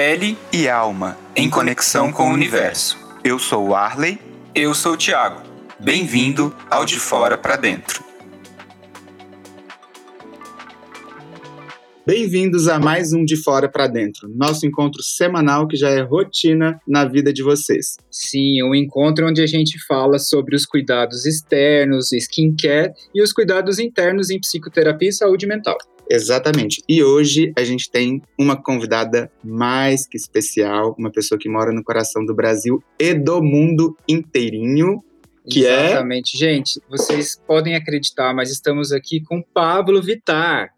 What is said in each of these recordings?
Pele e alma em conexão com o universo. Eu sou o Arley. Eu sou o Thiago. Bem-vindo ao De Fora para Dentro. Bem-vindos a mais um De Fora para Dentro, nosso encontro semanal que já é rotina na vida de vocês. Sim, um encontro onde a gente fala sobre os cuidados externos, skincare e os cuidados internos em psicoterapia e saúde mental. Exatamente. E hoje a gente tem uma convidada mais que especial, uma pessoa que mora no coração do Brasil e do mundo inteirinho. Que é Exatamente. É... Gente, vocês podem acreditar, mas estamos aqui com Pablo Vitar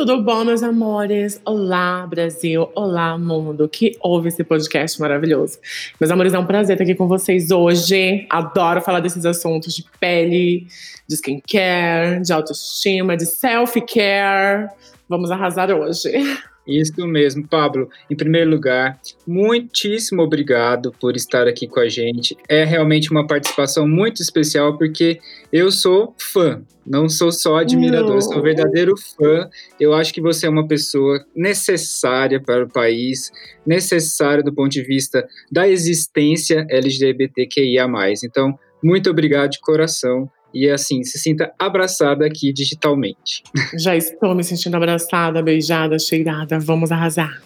tudo bom, meus amores? Olá, Brasil! Olá, mundo que ouve esse podcast maravilhoso. Meus amores, é um prazer estar aqui com vocês hoje. Adoro falar desses assuntos de pele, de skincare, de autoestima, de self-care. Vamos arrasar hoje. Isso mesmo, Pablo. Em primeiro lugar, muitíssimo obrigado por estar aqui com a gente. É realmente uma participação muito especial porque eu sou fã, não sou só admirador, não. sou verdadeiro fã. Eu acho que você é uma pessoa necessária para o país, necessária do ponto de vista da existência LGBTQIA. Então, muito obrigado de coração e assim, se sinta abraçada aqui digitalmente. Já estou me sentindo abraçada, beijada, cheirada. Vamos arrasar.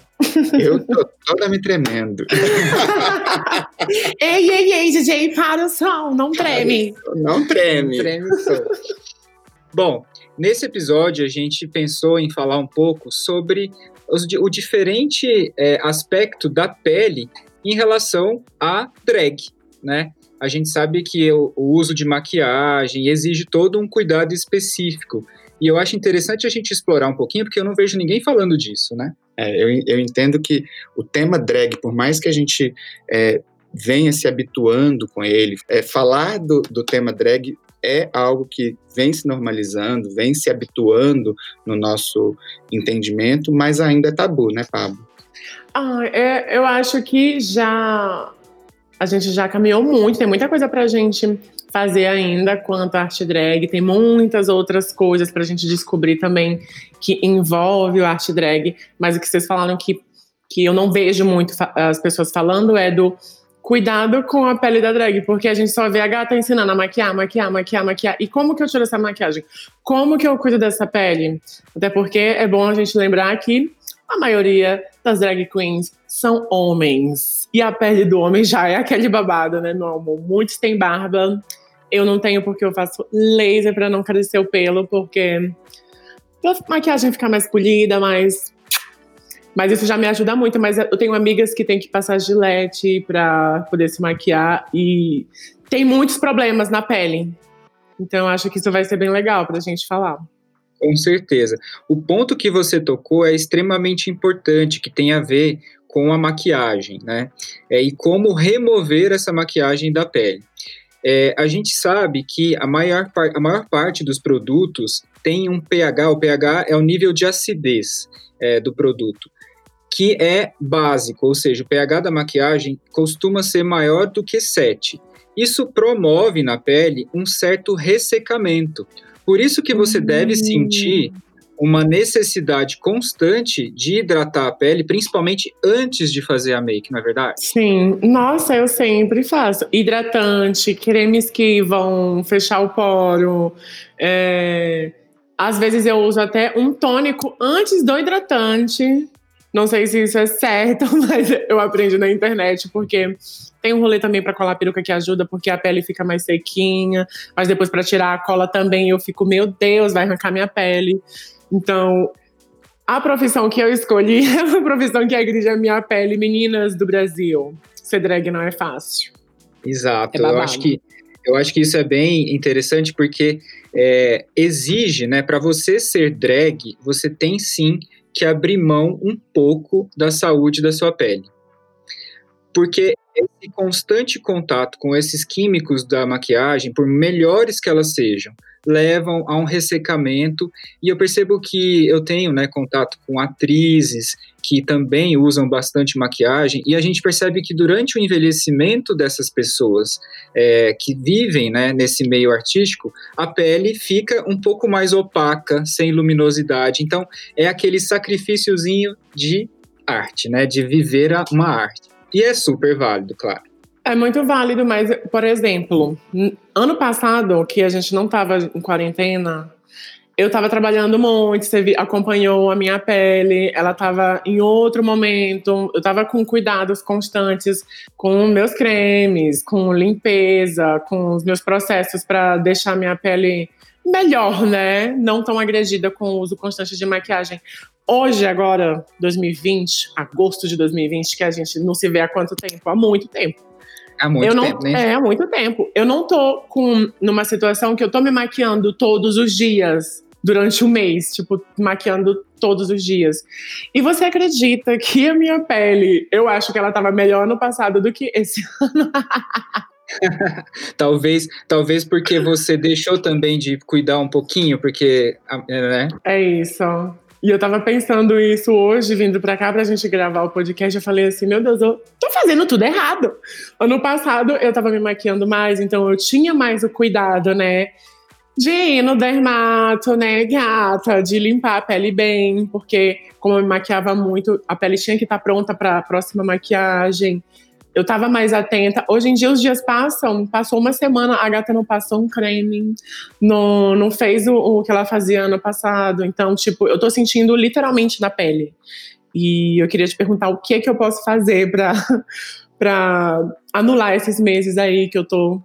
Eu tô toda me tremendo. ei, ei, ei, DJ, para o som, não treme. Não treme. treme o som. Bom, nesse episódio a gente pensou em falar um pouco sobre os, o diferente é, aspecto da pele em relação à drag, né? A gente sabe que o, o uso de maquiagem exige todo um cuidado específico. E eu acho interessante a gente explorar um pouquinho, porque eu não vejo ninguém falando disso, né? É, eu, eu entendo que o tema drag, por mais que a gente é, venha se habituando com ele, é, falar do, do tema drag é algo que vem se normalizando, vem se habituando no nosso entendimento, mas ainda é tabu, né, Pablo? Ah, é, eu acho que já a gente já caminhou muito, tem muita coisa pra gente fazer ainda quanto à arte drag, tem muitas outras coisas pra gente descobrir também que envolve o arte drag, mas o que vocês falaram que, que eu não vejo muito as pessoas falando é do cuidado com a pele da drag, porque a gente só vê a gata ensinando a maquiar, maquiar, maquiar, maquiar. E como que eu tiro essa maquiagem? Como que eu cuido dessa pele? Até porque é bom a gente lembrar que a maioria das drag queens são homens. E a pele do homem já é aquele babado, né, meu amor? Muitos têm barba. Eu não tenho porque eu faço laser para não crescer o pelo, porque a maquiagem ficar mais polida, mais mas isso já me ajuda muito. Mas eu tenho amigas que têm que passar gilete para poder se maquiar e tem muitos problemas na pele. Então acho que isso vai ser bem legal para a gente falar. Com certeza. O ponto que você tocou é extremamente importante, que tem a ver com a maquiagem, né? É, e como remover essa maquiagem da pele. É, a gente sabe que a maior, a maior parte dos produtos tem um pH, o pH é o nível de acidez é, do produto, que é básico, ou seja, o pH da maquiagem costuma ser maior do que 7. Isso promove na pele um certo ressecamento, por isso que você uhum. deve sentir uma necessidade constante de hidratar a pele, principalmente antes de fazer a make, não é verdade? Sim, nossa, eu sempre faço. Hidratante, cremes que vão fechar o poro. É... Às vezes eu uso até um tônico antes do hidratante. Não sei se isso é certo, mas eu aprendi na internet, porque tem um rolê também para colar peruca que ajuda, porque a pele fica mais sequinha. Mas depois para tirar a cola também eu fico, meu Deus, vai arrancar minha pele. Então, a profissão que eu escolhi é uma profissão que agride a minha pele. Meninas do Brasil, ser drag não é fácil. Exato. É eu acho que eu acho que isso é bem interessante porque é, exige, né, para você ser drag, você tem sim que abrir mão um pouco da saúde da sua pele. Porque esse constante contato com esses químicos da maquiagem, por melhores que elas sejam, levam a um ressecamento e eu percebo que eu tenho né, contato com atrizes que também usam bastante maquiagem e a gente percebe que durante o envelhecimento dessas pessoas é, que vivem né, nesse meio artístico, a pele fica um pouco mais opaca, sem luminosidade. Então é aquele sacrifíciozinho de arte, né, de viver uma arte. E é super válido, claro. É muito válido, mas, por exemplo, ano passado, que a gente não estava em quarentena, eu estava trabalhando muito, você acompanhou a minha pele, ela estava em outro momento, eu estava com cuidados constantes com meus cremes, com limpeza, com os meus processos para deixar minha pele melhor, né? Não tão agredida com o uso constante de maquiagem. Hoje, agora, 2020, agosto de 2020, que a gente não se vê há quanto tempo? Há muito tempo. Há muito eu não, tempo, né? É, há muito tempo. Eu não tô com numa situação que eu tô me maquiando todos os dias durante o um mês, tipo, maquiando todos os dias. E você acredita que a minha pele, eu acho que ela tava melhor no passado do que esse ano? talvez, talvez porque você deixou também de cuidar um pouquinho, porque, né? É isso. E eu tava pensando isso hoje, vindo pra cá pra gente gravar o podcast. Eu falei assim: meu Deus, eu tô fazendo tudo errado. Ano passado eu tava me maquiando mais, então eu tinha mais o cuidado, né? De ir no dermato, né, gata, de limpar a pele bem, porque como eu me maquiava muito, a pele tinha que estar tá pronta para a próxima maquiagem eu estava mais atenta. Hoje em dia os dias passam, passou uma semana, a gata não passou um creme, não, não fez o, o que ela fazia ano passado. Então, tipo, eu tô sentindo literalmente na pele. E eu queria te perguntar o que é que eu posso fazer para para anular esses meses aí que eu tô,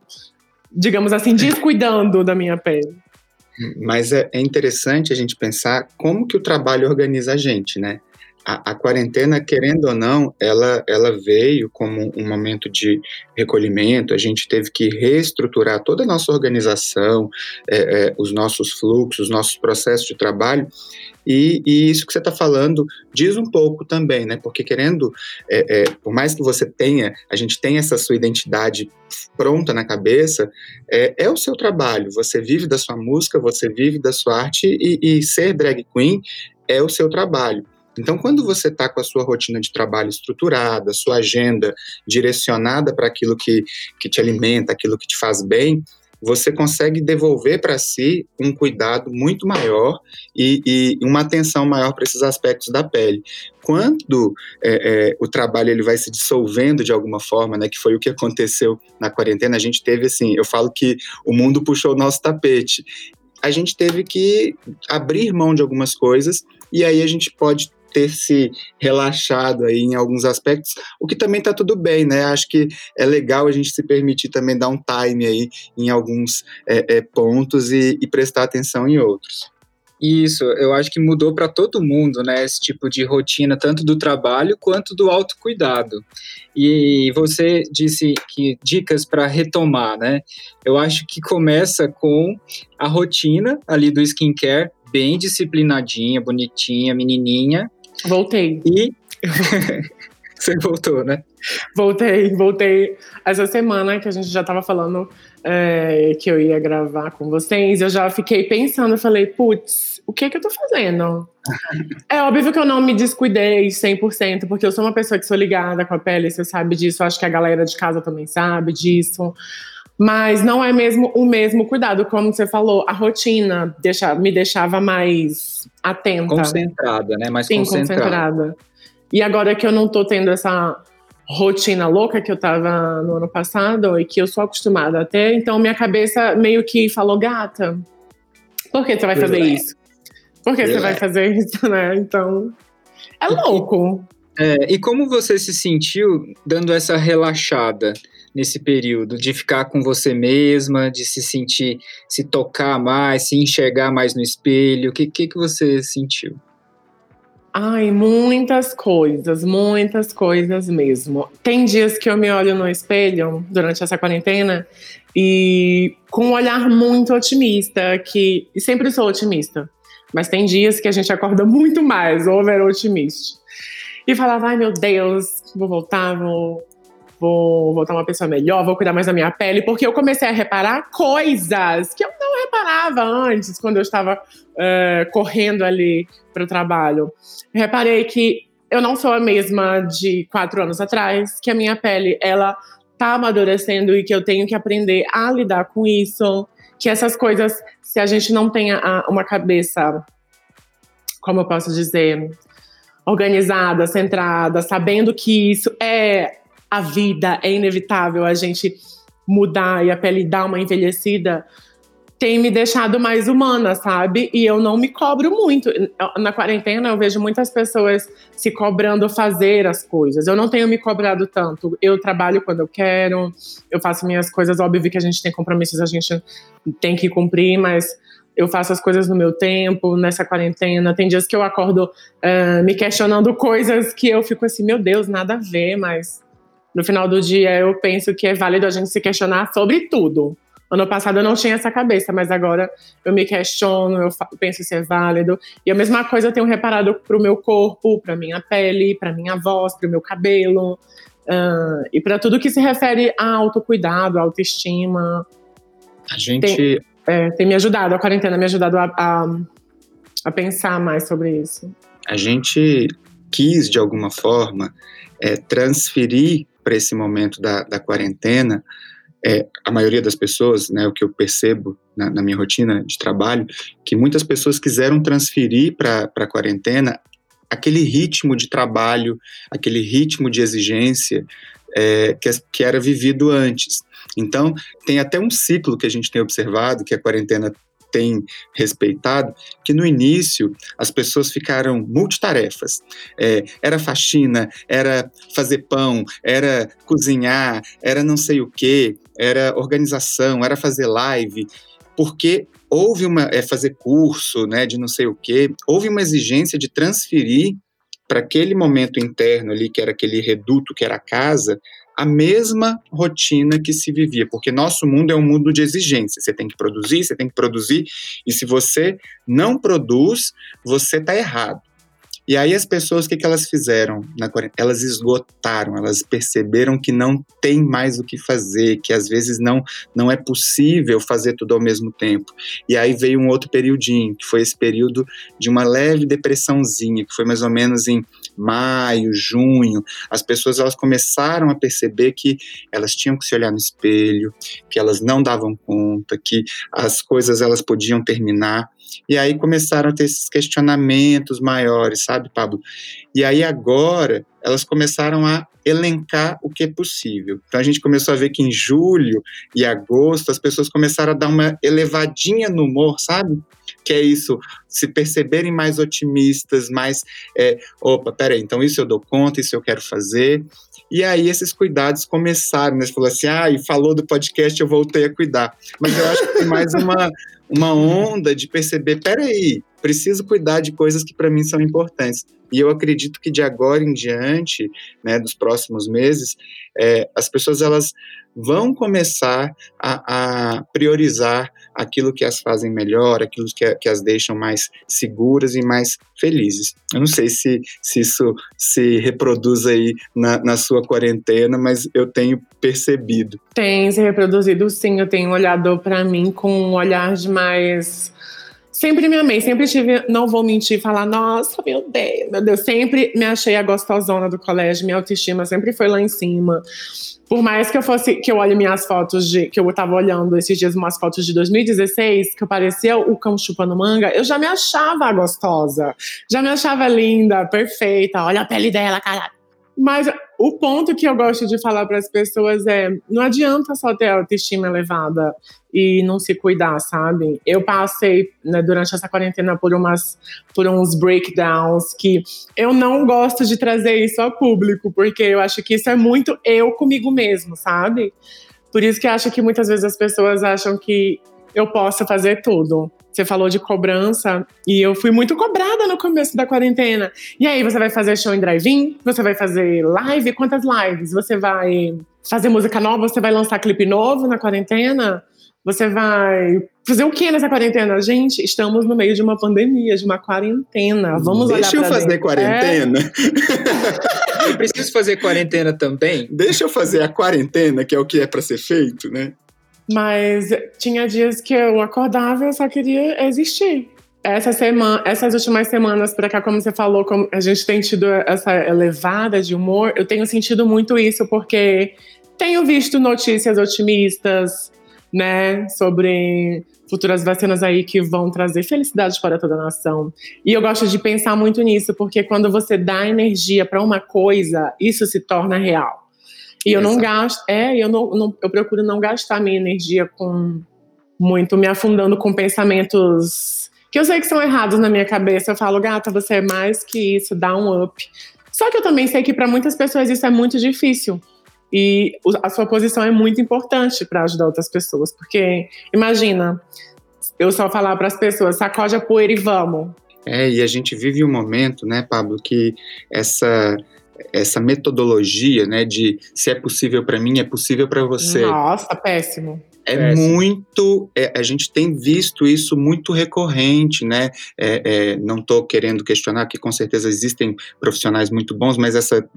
digamos assim, descuidando da minha pele. Mas é, é interessante a gente pensar como que o trabalho organiza a gente, né? A, a, quarentena, querendo ou não, ela, ela veio como um momento de recolhimento, a gente teve que reestruturar toda a nossa organização, é, é, os nossos fluxos, os nossos processos de trabalho, e, e isso que você está falando diz um pouco também, né? Porque querendo, é, é, por mais que você tenha, a gente tenha essa sua identidade pronta na cabeça, é, é, o seu trabalho. Você vive da sua música, você vive da sua arte e, e ser drag queen é o seu trabalho. Então, quando você está com a sua rotina de trabalho estruturada, sua agenda direcionada para aquilo que, que te alimenta, aquilo que te faz bem, você consegue devolver para si um cuidado muito maior e, e uma atenção maior para esses aspectos da pele. Quando é, é, o trabalho ele vai se dissolvendo de alguma forma, né, que foi o que aconteceu na quarentena, a gente teve assim, eu falo que o mundo puxou o nosso tapete. A gente teve que abrir mão de algumas coisas e aí a gente pode ter se relaxado aí em alguns aspectos, o que também está tudo bem, né? Acho que é legal a gente se permitir também dar um time aí em alguns é, é, pontos e, e prestar atenção em outros. Isso, eu acho que mudou para todo mundo, né? Esse tipo de rotina, tanto do trabalho quanto do autocuidado. E você disse que dicas para retomar, né? Eu acho que começa com a rotina ali do skincare, bem disciplinadinha, bonitinha, menininha, Voltei. E. Você voltou, né? Voltei, voltei. Essa semana que a gente já estava falando é, que eu ia gravar com vocês, eu já fiquei pensando, falei, putz, o que que eu tô fazendo? é óbvio que eu não me descuidei 100%, porque eu sou uma pessoa que sou ligada com a pele, você sabe disso, acho que a galera de casa também sabe disso. Mas não é mesmo o mesmo cuidado, como você falou, a rotina deixa, me deixava mais atenta. Concentrada, né? Mais Sim, concentrada. concentrada. E agora que eu não tô tendo essa rotina louca que eu tava no ano passado e que eu sou acostumada a ter, então minha cabeça meio que falou, gata, por que você vai fazer isso? Por que você vai fazer isso, né? Então, é louco. É, e como você se sentiu dando essa relaxada? Nesse período, de ficar com você mesma, de se sentir, se tocar mais, se enxergar mais no espelho? O que, que, que você sentiu? Ai, muitas coisas, muitas coisas mesmo. Tem dias que eu me olho no espelho durante essa quarentena e com um olhar muito otimista, que e sempre sou otimista, mas tem dias que a gente acorda muito mais, over otimista. E falava, ai meu Deus, vou voltar, vou vou voltar uma pessoa melhor, vou cuidar mais da minha pele, porque eu comecei a reparar coisas que eu não reparava antes, quando eu estava uh, correndo ali para o trabalho. Reparei que eu não sou a mesma de quatro anos atrás, que a minha pele, ela tá amadurecendo e que eu tenho que aprender a lidar com isso, que essas coisas, se a gente não tem uma cabeça, como eu posso dizer, organizada, centrada, sabendo que isso é a vida, é inevitável a gente mudar e a pele dar uma envelhecida, tem me deixado mais humana, sabe? E eu não me cobro muito. Na quarentena, eu vejo muitas pessoas se cobrando fazer as coisas. Eu não tenho me cobrado tanto. Eu trabalho quando eu quero, eu faço minhas coisas. Óbvio que a gente tem compromissos, a gente tem que cumprir, mas eu faço as coisas no meu tempo, nessa quarentena. Tem dias que eu acordo uh, me questionando coisas que eu fico assim, meu Deus, nada a ver, mas no final do dia eu penso que é válido a gente se questionar sobre tudo. Ano passado eu não tinha essa cabeça, mas agora eu me questiono, eu penso se é válido. E a mesma coisa eu tenho reparado para o meu corpo, para minha pele, para minha voz, para o meu cabelo. Uh, e para tudo que se refere a autocuidado, autoestima. A gente. Tem, é, tem me ajudado, a quarentena me ajudado a, a, a pensar mais sobre isso. A gente quis, de alguma forma, é, transferir para esse momento da, da quarentena é, a maioria das pessoas, né, o que eu percebo na, na minha rotina de trabalho, que muitas pessoas quiseram transferir para a quarentena aquele ritmo de trabalho, aquele ritmo de exigência é, que, que era vivido antes. Então, tem até um ciclo que a gente tem observado, que a quarentena tem respeitado, que no início as pessoas ficaram multitarefas. É, era faxina, era fazer pão, era cozinhar, era não sei o que, era organização, era fazer live, porque houve uma é, fazer curso, né, de não sei o que, houve uma exigência de transferir para aquele momento interno ali, que era aquele reduto, que era a casa, a mesma rotina que se vivia, porque nosso mundo é um mundo de exigência. Você tem que produzir, você tem que produzir, e se você não produz, você está errado. E aí as pessoas, o que, que elas fizeram na Elas esgotaram, elas perceberam que não tem mais o que fazer, que às vezes não, não é possível fazer tudo ao mesmo tempo. E aí veio um outro periodinho, que foi esse período de uma leve depressãozinha, que foi mais ou menos em maio, junho. As pessoas elas começaram a perceber que elas tinham que se olhar no espelho, que elas não davam conta, que as coisas elas podiam terminar. E aí começaram a ter esses questionamentos maiores, sabe, Pablo? E aí agora elas começaram a elencar o que é possível. Então a gente começou a ver que em julho e agosto as pessoas começaram a dar uma elevadinha no humor, sabe? Que é isso, se perceberem mais otimistas, mais, é, opa, peraí, então isso eu dou conta, isso eu quero fazer. E aí esses cuidados começaram, né? Você falou assim, ah, e falou do podcast, eu voltei a cuidar. Mas eu acho que tem mais uma, uma onda de perceber, peraí, preciso cuidar de coisas que para mim são importantes. E eu acredito que de agora em diante, né, dos próximos meses, é, as pessoas elas vão começar a, a, priorizar aquilo que as fazem melhor, aquilo que, que, as deixam mais seguras e mais felizes. Eu não sei se, se isso se reproduz aí na, na sua quarentena, mas eu tenho percebido. Tem se reproduzido, sim. Eu tenho olhado para mim com um olhar de mais Sempre me amei, sempre tive, não vou mentir, falar, nossa, meu Deus, meu Deus, sempre me achei a gostosona do colégio, minha autoestima sempre foi lá em cima. Por mais que eu fosse, que eu olhe minhas fotos de, que eu tava olhando esses dias umas fotos de 2016, que eu parecia o cão chupando manga, eu já me achava gostosa, já me achava linda, perfeita, olha a pele dela, caralho. Mas o ponto que eu gosto de falar para as pessoas é: não adianta só ter autoestima elevada e não se cuidar, sabe? Eu passei né, durante essa quarentena por umas por uns breakdowns que eu não gosto de trazer isso ao público, porque eu acho que isso é muito eu comigo mesmo, sabe? Por isso que eu acho que muitas vezes as pessoas acham que eu posso fazer tudo. Você falou de cobrança e eu fui muito cobrada no começo da quarentena. E aí, você vai fazer show em drive-in? Você vai fazer live? Quantas lives? Você vai fazer música nova? Você vai lançar clipe novo na quarentena? Você vai fazer o que nessa quarentena? Gente, estamos no meio de uma pandemia, de uma quarentena. Vamos Deixa olhar eu fazer dentro. quarentena. Eu preciso fazer quarentena também? Deixa eu fazer a quarentena, que é o que é para ser feito, né? Mas tinha dias que eu acordava e eu só queria existir. Essa semana, essas últimas semanas para cá, como você falou, como a gente tem tido essa elevada de humor, eu tenho sentido muito isso porque tenho visto notícias otimistas, né, sobre futuras vacinas aí que vão trazer felicidade para toda a nação. E eu gosto de pensar muito nisso, porque quando você dá energia para uma coisa, isso se torna real. E eu não gasto, é, eu não, não, eu procuro não gastar minha energia com muito me afundando com pensamentos que eu sei que são errados na minha cabeça. Eu falo, gata, você é mais que isso, dá um up. Só que eu também sei que para muitas pessoas isso é muito difícil. E a sua posição é muito importante para ajudar outras pessoas. Porque, imagina, eu só falar para as pessoas, sacode a poeira e vamos. É, e a gente vive um momento, né, Pablo, que essa essa metodologia, né, de se é possível para mim, é possível para você. Nossa, péssimo. É Péssimo. muito. é, a gente tem visto isso muito recorrente, né? É, é, não estou querendo questionar que com certeza existem profissionais muito bons, mas essa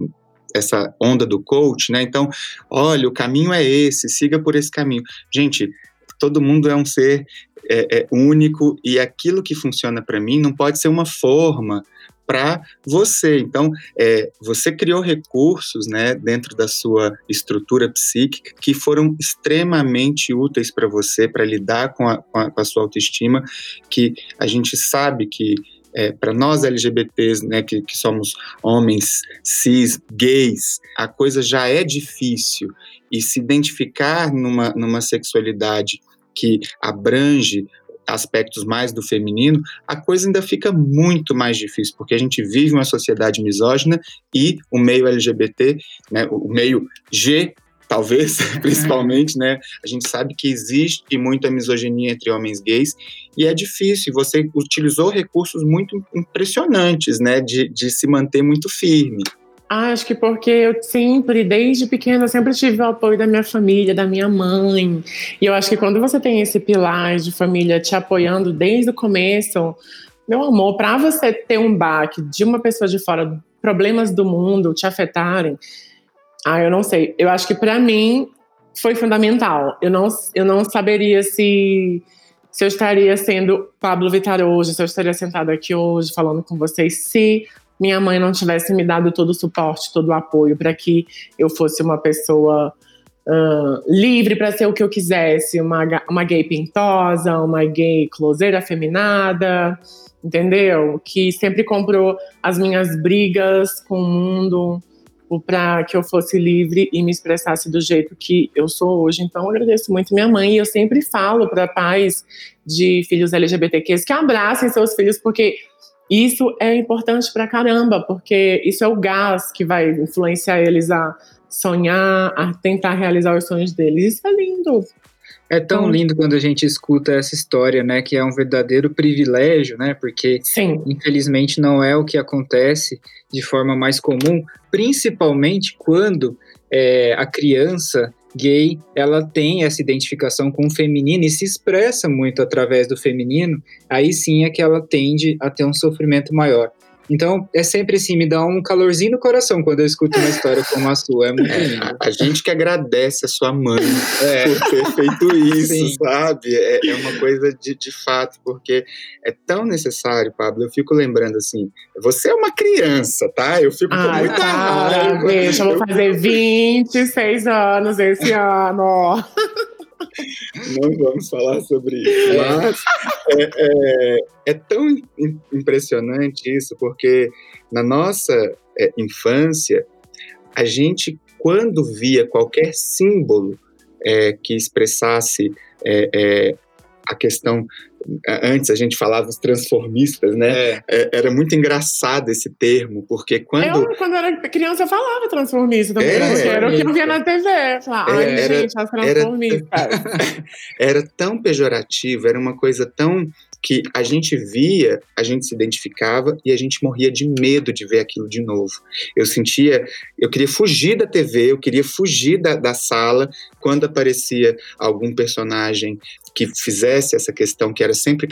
essa onda do coach, né? Então, olha, o caminho é esse, siga por esse caminho. Gente, todo mundo é um ser é, é, único e aquilo que funciona para mim não pode ser uma forma para você. Então, é, você criou recursos, né, dentro da sua estrutura psíquica que foram extremamente úteis para você para lidar com a, com, a, com a sua autoestima, que a gente sabe que é, para nós LGBTs, né, que, que somos homens cis, gays, a coisa já é difícil e se identificar numa, numa sexualidade que abrange aspectos mais do feminino, a coisa ainda fica muito mais difícil, porque a gente vive uma sociedade misógina e o meio LGBT, né, o meio G talvez, principalmente, né? A gente sabe que existe muita misoginia entre homens gays e é difícil. Você utilizou recursos muito impressionantes, né? De, de se manter muito firme. Acho que porque eu sempre, desde pequena, sempre tive o apoio da minha família, da minha mãe. E eu acho que quando você tem esse pilar de família te apoiando desde o começo, meu amor, para você ter um baque de uma pessoa de fora, problemas do mundo te afetarem, ah, eu não sei. Eu acho que para mim foi fundamental. Eu não, eu não saberia se, se eu estaria sendo Pablo Vittar hoje, se eu estaria sentado aqui hoje falando com vocês, se minha mãe não tivesse me dado todo o suporte, todo o apoio para que eu fosse uma pessoa uh, livre para ser o que eu quisesse, uma, uma gay pintosa, uma gay closeira afeminada, entendeu? Que sempre comprou as minhas brigas com o mundo para que eu fosse livre e me expressasse do jeito que eu sou hoje. Então, eu agradeço muito minha mãe e eu sempre falo para pais de filhos LGBTQs que abracem seus filhos, porque isso é importante para caramba, porque isso é o gás que vai influenciar eles a sonhar, a tentar realizar os sonhos deles. Isso é lindo. É tão lindo quando a gente escuta essa história, né, que é um verdadeiro privilégio, né, porque Sim. infelizmente não é o que acontece de forma mais comum, principalmente quando é, a criança gay ela tem essa identificação com o feminino e se expressa muito através do feminino, aí sim é que ela tende a ter um sofrimento maior. Então, é sempre assim, me dá um calorzinho no coração quando eu escuto uma história como a sua. É muito lindo. A, a gente que agradece a sua mãe É. por ter feito isso, Sim. sabe? É, é uma coisa de, de fato, porque é tão necessário, Pablo. Eu fico lembrando assim, você é uma criança, tá? Eu fico com Ai, muita cara, raiva. bicho, eu vou fazer 26 anos esse ano. Não vamos falar sobre isso. Mas é, é- é tão im- impressionante isso, porque na nossa é, infância, a gente, quando via qualquer símbolo é, que expressasse é, é, a questão. Antes a gente falava os transformistas, né? É. É, era muito engraçado esse termo, porque quando. Eu, quando era criança, eu falava transformista também. É, porque era o que eu via na TV. Falava, Ai, Era- gente, as transformistas. era tão pejorativo, era uma coisa tão que a gente via, a gente se identificava e a gente morria de medo de ver aquilo de novo. Eu sentia, eu queria fugir da TV, eu queria fugir da, da sala quando aparecia algum personagem que fizesse essa questão que era sempre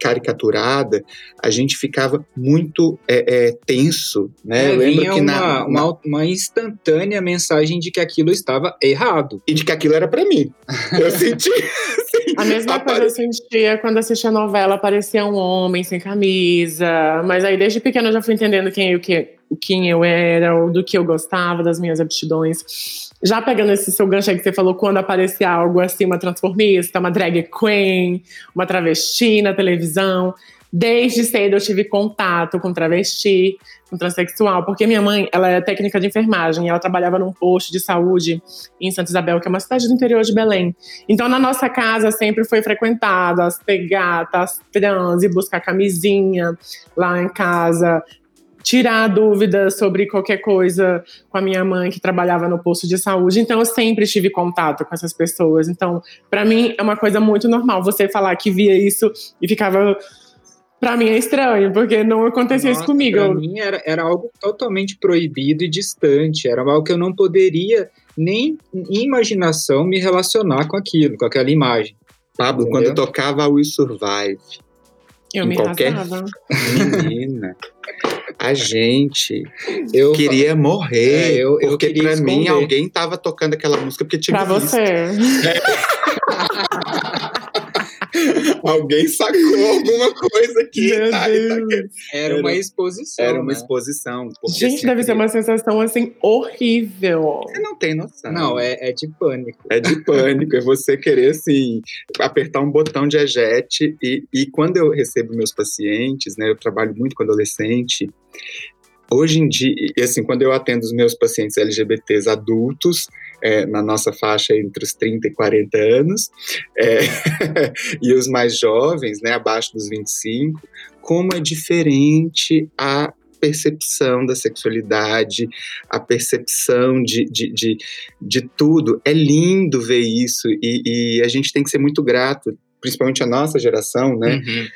caricaturada, a gente ficava muito é, é, tenso, né? É, eu lembro que na, uma, uma, uma, instantânea mensagem de que aquilo estava errado e de que aquilo era para mim. Eu senti a mesma apare... coisa eu sentia quando assistia a novela, aparecia um homem sem camisa, mas aí desde pequeno eu já fui entendendo quem eu que quem eu era, ou do que eu gostava, das minhas aptidões. Já pegando esse seu gancho aí que você falou, quando aparecia algo assim, uma transformista, uma drag queen, uma travesti na televisão, desde cedo eu tive contato com travesti, com transexual, porque minha mãe, ela é técnica de enfermagem, ela trabalhava num posto de saúde em Santa Isabel, que é uma cidade do interior de Belém. Então, na nossa casa sempre foi frequentado as pegatas, trans, e buscar camisinha lá em casa, tirar dúvidas sobre qualquer coisa com a minha mãe que trabalhava no posto de saúde. Então eu sempre tive contato com essas pessoas. Então, para mim é uma coisa muito normal você falar que via isso e ficava Pra mim é estranho, porque não acontecia Nossa, isso comigo. Pra mim era, era algo totalmente proibido e distante. Era algo que eu não poderia, nem em imaginação, me relacionar com aquilo, com aquela imagem. Pablo, Entendeu? quando tocava We Survive, eu me qualquer menina. A gente eu queria morrer. É, eu, eu porque para mim alguém tava tocando aquela música porque tinha Pra visto. você. É. Alguém sacou alguma coisa aqui. Tá, tá era uma exposição. Era uma né? exposição. Gente, assim, deve ser uma sensação assim horrível. Você não tem noção. Não, é, é de pânico. É de pânico. é você querer, assim, apertar um botão de ejete. E, e quando eu recebo meus pacientes, né, eu trabalho muito com adolescente, Hoje em dia, e assim, quando eu atendo os meus pacientes LGBTs adultos, é, na nossa faixa entre os 30 e 40 anos, é, e os mais jovens, né, abaixo dos 25, como é diferente a percepção da sexualidade, a percepção de, de, de, de tudo. É lindo ver isso e, e, a gente tem que ser muito grato, principalmente a nossa geração, né? Uhum.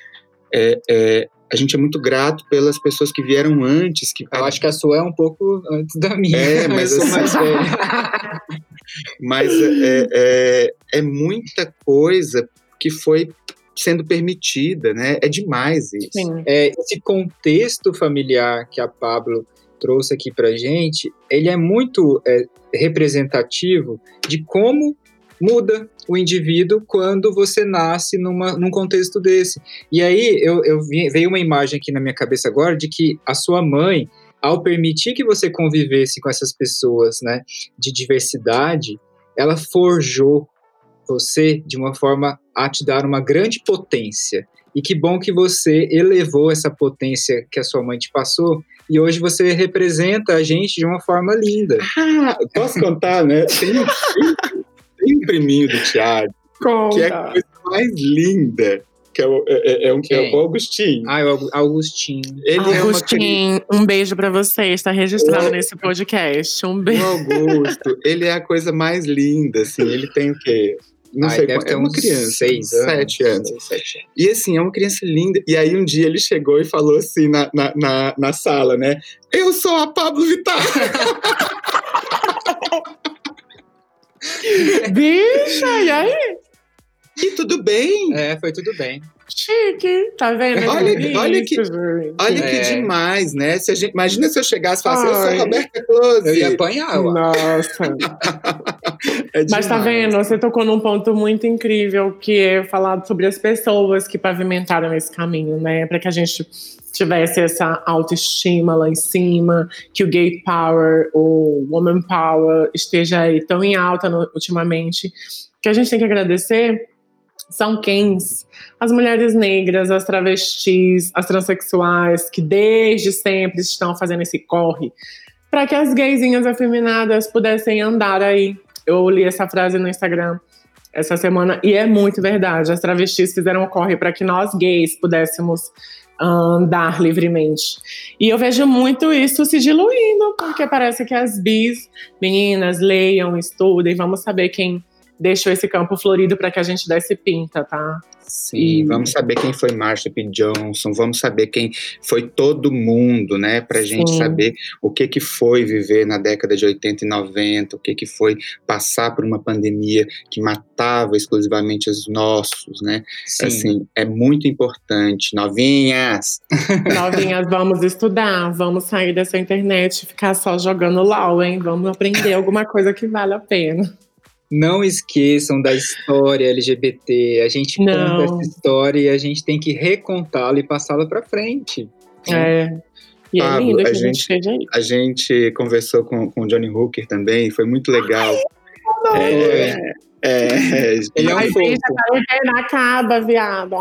É, é, a gente é muito grato pelas pessoas que vieram antes. Que... Eu acho que a sua é um pouco antes da minha. É, mas eu sou mais velha. mas é, é, é, muita coisa que foi sendo permitida, né? É demais isso. Sim. É, esse contexto familiar que a Pablo trouxe aqui pra gente, ele é muito é, representativo de como muda o indivíduo quando você nasce numa, num contexto desse. E aí eu, eu vi, veio uma imagem aqui na minha cabeça agora de que a sua mãe, ao permitir que você convivesse com essas pessoas né, de diversidade, ela forjou você de uma forma a te dar uma grande potência. E que bom que você elevou essa potência que a sua mãe te passou e hoje você representa a gente de uma forma linda. Ah, posso contar, né? Tem um tem um priminho do Thiago, Conta. que é a coisa mais linda. Que é o, é, é, um, é o Augustinho. Ah, é o Augustinho. Ele Augustinho, é um beijo para você, está registrado o, nesse podcast. Um beijo. O Augusto, ele é a coisa mais linda, assim. Ele tem o quê? Não Ai, sei, deve é uma criança, seis anos, sete anos. Seis, sete anos. E assim, é uma criança linda. E aí um dia ele chegou e falou assim na, na, na, na sala, né? Eu sou a Pablo Vittar. Bicha, e aí? E tudo bem? É, foi tudo bem. Chique, tá vendo? Olha, olha, que, olha é. que demais, né? Se gente, imagina se eu chegasse e falasse, eu sou Roberta Close. Eu ia apanhar, ó. Nossa. é Mas tá vendo? Você tocou num ponto muito incrível, que é falar sobre as pessoas que pavimentaram esse caminho, né? Para que a gente tivesse essa autoestima lá em cima, que o gay power, o woman power esteja aí tão em alta no, ultimamente, que a gente tem que agradecer são quem? As mulheres negras, as travestis, as transexuais, que desde sempre estão fazendo esse corre para que as gaysinhas afeminadas pudessem andar aí. Eu li essa frase no Instagram essa semana e é muito verdade. As travestis fizeram um corre para que nós gays pudéssemos andar livremente. E eu vejo muito isso se diluindo, porque parece que as bis, meninas, leiam, estudem, vamos saber quem deixou esse campo florido para que a gente desse pinta, tá? Sim, vamos saber quem foi Marsha P. Johnson, vamos saber quem foi todo mundo, né? Pra gente Sim. saber o que que foi viver na década de 80 e 90, o que que foi passar por uma pandemia que matava exclusivamente os nossos, né? Sim. Assim, é muito importante. Novinhas! Novinhas, vamos estudar, vamos sair dessa internet e ficar só jogando LOL, hein? Vamos aprender alguma coisa que vale a pena. Não esqueçam da história LGBT. A gente Não. conta essa história e a gente tem que recontá-la e passá-la para frente. É. E é Pablo, lindo que a a gente gente- fez aí. A gente conversou com, com o Johnny Hooker também, foi muito legal. É, é, Ele é um Ai, fofo. tá acaba, viado.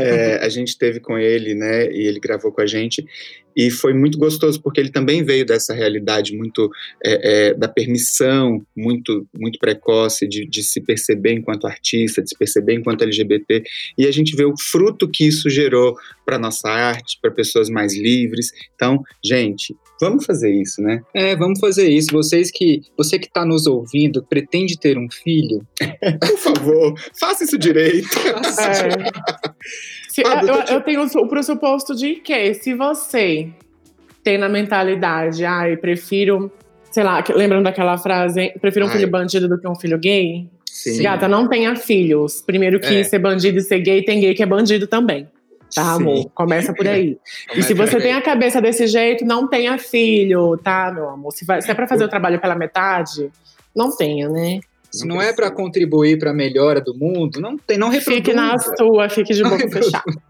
É, a gente teve com ele, né? E ele gravou com a gente. E foi muito gostoso, porque ele também veio dessa realidade muito é, é, da permissão, muito, muito precoce, de, de se perceber enquanto artista, de se perceber enquanto LGBT. E a gente vê o fruto que isso gerou para nossa arte, para pessoas mais livres. Então, gente, vamos fazer isso, né? É, vamos fazer isso. Vocês que, você que está nos ouvindo, pretende ter um filho? Por favor, faça isso direito. É. Se- Pablo, eu, deixa- eu tenho o pressuposto de que se você tem na mentalidade, ai, prefiro, sei lá, que- lembrando daquela frase, prefiro um Ai. filho bandido do que um filho gay. Sim. Gata, não tenha filhos. Primeiro que É. ser bandido e ser gay, tem gay que é bandido também. Tá, Sim. amor? Começa por aí. e se você tem a cabeça desse jeito, não tenha filho, tá, meu amor? Se, vai- se é pra fazer o trabalho pela metade, não tenha, né? Se não é para contribuir para a melhora do mundo, não tem, não reproduza. Fique na sua, fique de boca fechada.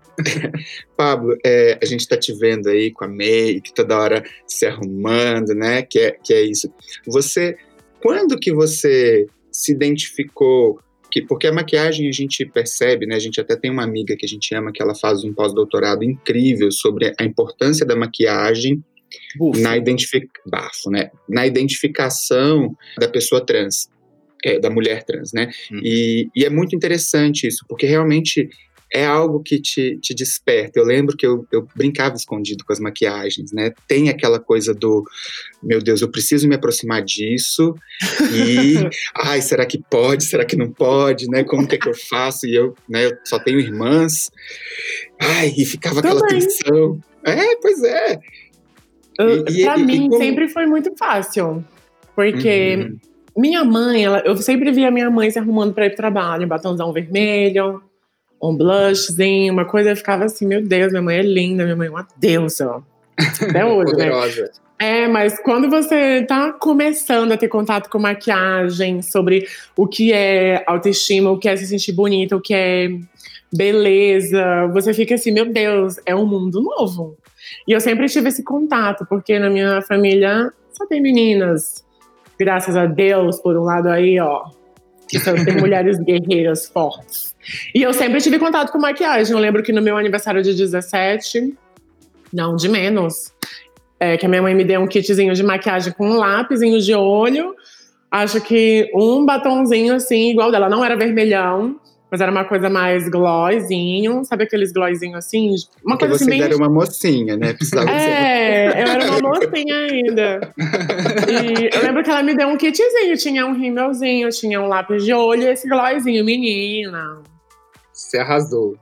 Pablo, é, a gente está te vendo aí com a make, toda hora se arrumando, né? Que é, que é isso. Você, quando que você se identificou? Que, porque a maquiagem a gente percebe, né? A gente até tem uma amiga que a gente ama que ela faz um pós-doutorado incrível sobre a importância da maquiagem na, identifi bafo, né? na identificação da pessoa trans, é, da mulher trans, né? Hum. E, e é muito interessante isso, porque realmente é algo que te, te desperta. Eu lembro que eu, eu brincava escondido com as maquiagens, né? Tem aquela coisa do, meu Deus, eu preciso me aproximar disso e, ai, será que pode? Será que não pode? Né? Como que é que eu faço? E eu, né? Eu só tenho irmãs. Ai, e ficava aquela tensão. É, pois é. Pra e- e mim, como- sempre foi muito fácil. Porque Uhum. Minha mãe, ela, eu sempre via minha mãe se arrumando pra ir pro trabalho, batonzão vermelho, um blushzinho, uma coisa, eu ficava assim, meu Deus, minha mãe é linda, minha mãe é uma deusa. Até hoje, né? É, mas quando você tá começando a ter contato com maquiagem, sobre o que é autoestima, o que é se sentir bonita, o que é beleza, você fica assim, meu Deus, é um mundo novo. E eu sempre tive esse contato, porque na minha família só tem meninas. Graças a Deus, por um lado aí, ó. Só tem mulheres guerreiras fortes. E eu sempre tive contato com maquiagem. Eu lembro que no meu aniversário de 17, não, de menos, é, que a minha mãe me deu um kitzinho de maquiagem com um lápisinho de olho. Acho que um batonzinho assim, igual dela. Não era vermelhão, mas era uma coisa mais glossinho. Sabe aqueles glossinhos assim? Uma Porque coisa assim você bem era uma mocinha, né? Precisava é, eu era uma mocinha ainda. E eu lembro que ela me deu um kitzinho, tinha um rímelzinho, tinha um lápis de olho e esse glossinho, menina. Você arrasou.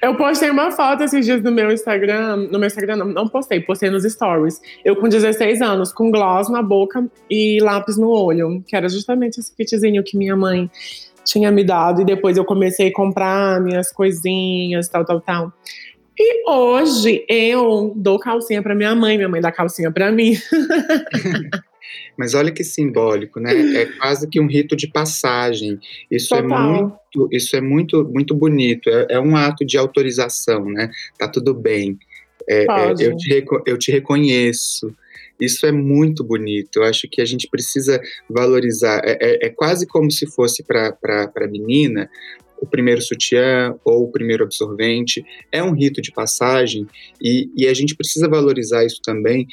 Eu postei uma foto esses dias no meu Instagram, no meu Instagram não, não postei, postei nos stories. Eu com 16 anos, com gloss na boca e lápis no olho, que era justamente esse kitzinho que minha mãe tinha me dado. E depois eu comecei a comprar minhas coisinhas, tal, tal, tal. E hoje eu dou calcinha pra minha mãe, minha mãe dá calcinha pra mim. Mas olha que simbólico, né? É quase que um rito de passagem. Isso é Total. muito, isso é muito, muito bonito. É, é um ato de autorização, né? Tá tudo bem. É, é, eu, te, eu te reconheço. Isso é muito bonito. Eu acho que a gente precisa valorizar. É, é- é quase como se fosse para a menina o primeiro sutiã ou o primeiro absorvente. É um rito de passagem e, e a gente precisa valorizar isso também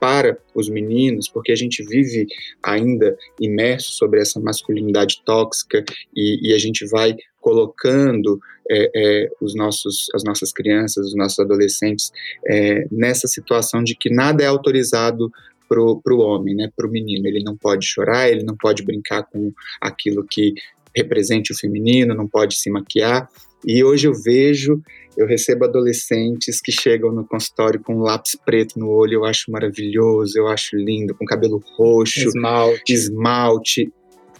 para os meninos, porque a gente vive ainda imerso sobre essa masculinidade tóxica e, e a gente vai colocando é, é, os nossos, as nossas crianças, os nossos adolescentes é, nessa situação de que nada é autorizado para o homem, né, para o menino. Ele não pode chorar, ele não pode brincar com aquilo que represente o feminino, não pode se maquiar. E hoje eu vejo, eu recebo adolescentes que chegam no consultório com um lápis preto no olho, eu acho maravilhoso, eu acho lindo, com cabelo roxo, Esmalte. esmalte.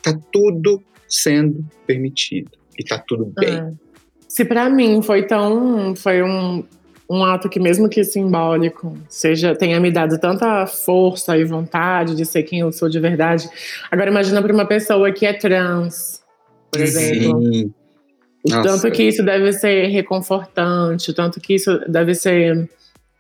Tá tudo sendo permitido e tá tudo bem. É. Se pra mim foi tão. Foi um, um ato que, mesmo que simbólico, seja, tenha me dado tanta força e vontade de ser quem eu sou de verdade. Agora imagina pra uma pessoa que é trans, por exemplo. Sim. Nossa. tanto que isso deve ser reconfortante, tanto que isso deve ser,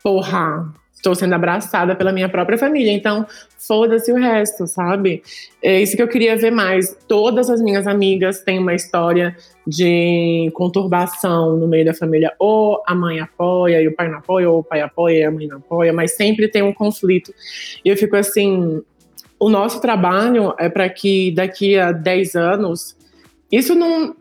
porra, estou sendo abraçada pela minha própria família, então foda-se o resto, sabe? É isso que eu queria ver mais. Todas as minhas amigas têm uma história de conturbação no meio da família. Ou a mãe apoia e o pai não apoia, ou o pai apoia e a mãe não apoia, mas sempre tem um conflito. E eu fico assim, o nosso trabalho é para que daqui a 10 anos isso não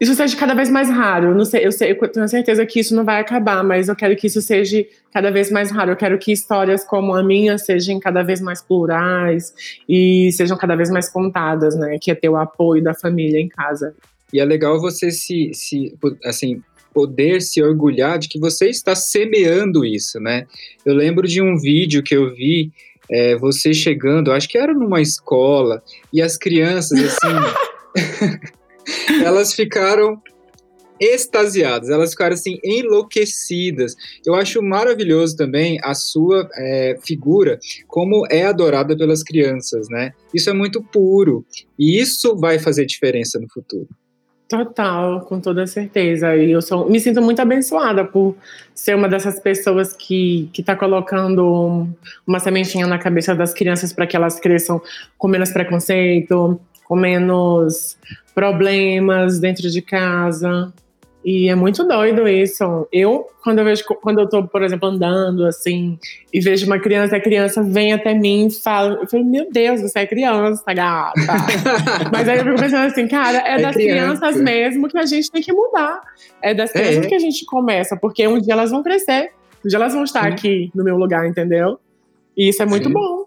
isso seja cada vez mais raro. Eu não sei, eu, sei, eu tenho certeza que isso não vai acabar, mas eu quero que isso seja cada vez mais raro. Eu quero que histórias como a minha sejam cada vez mais plurais e sejam cada vez mais contadas, né? Que é ter o apoio da família em casa. E é legal você se, se assim, poder se orgulhar de que você está semeando isso, né? Eu lembro de um vídeo que eu vi é, você chegando, acho que era numa escola, e as crianças, assim, elas ficaram extasiadas, elas ficaram assim enlouquecidas. Eu acho maravilhoso também a sua é, figura, como é adorada pelas crianças, né? Isso é muito puro e isso vai fazer diferença no futuro. Total, com toda certeza. E eu sou, me sinto muito abençoada por ser uma dessas pessoas que que está colocando uma sementinha na cabeça das crianças para que elas cresçam com menos preconceito, com menos problemas dentro de casa. E é muito doido isso. Eu, quando eu vejo, quando eu tô, por exemplo, andando assim, e vejo uma criança, a criança vem até mim e fala, eu falo, meu Deus, você é criança, gata. Mas aí eu fico pensando assim, cara, é, É das criança. crianças mesmo que a gente tem que mudar. É das É. crianças que a gente começa, porque um dia elas vão crescer, um dia elas vão estar Sim. aqui no meu lugar, entendeu? E isso é muito Sim. bom.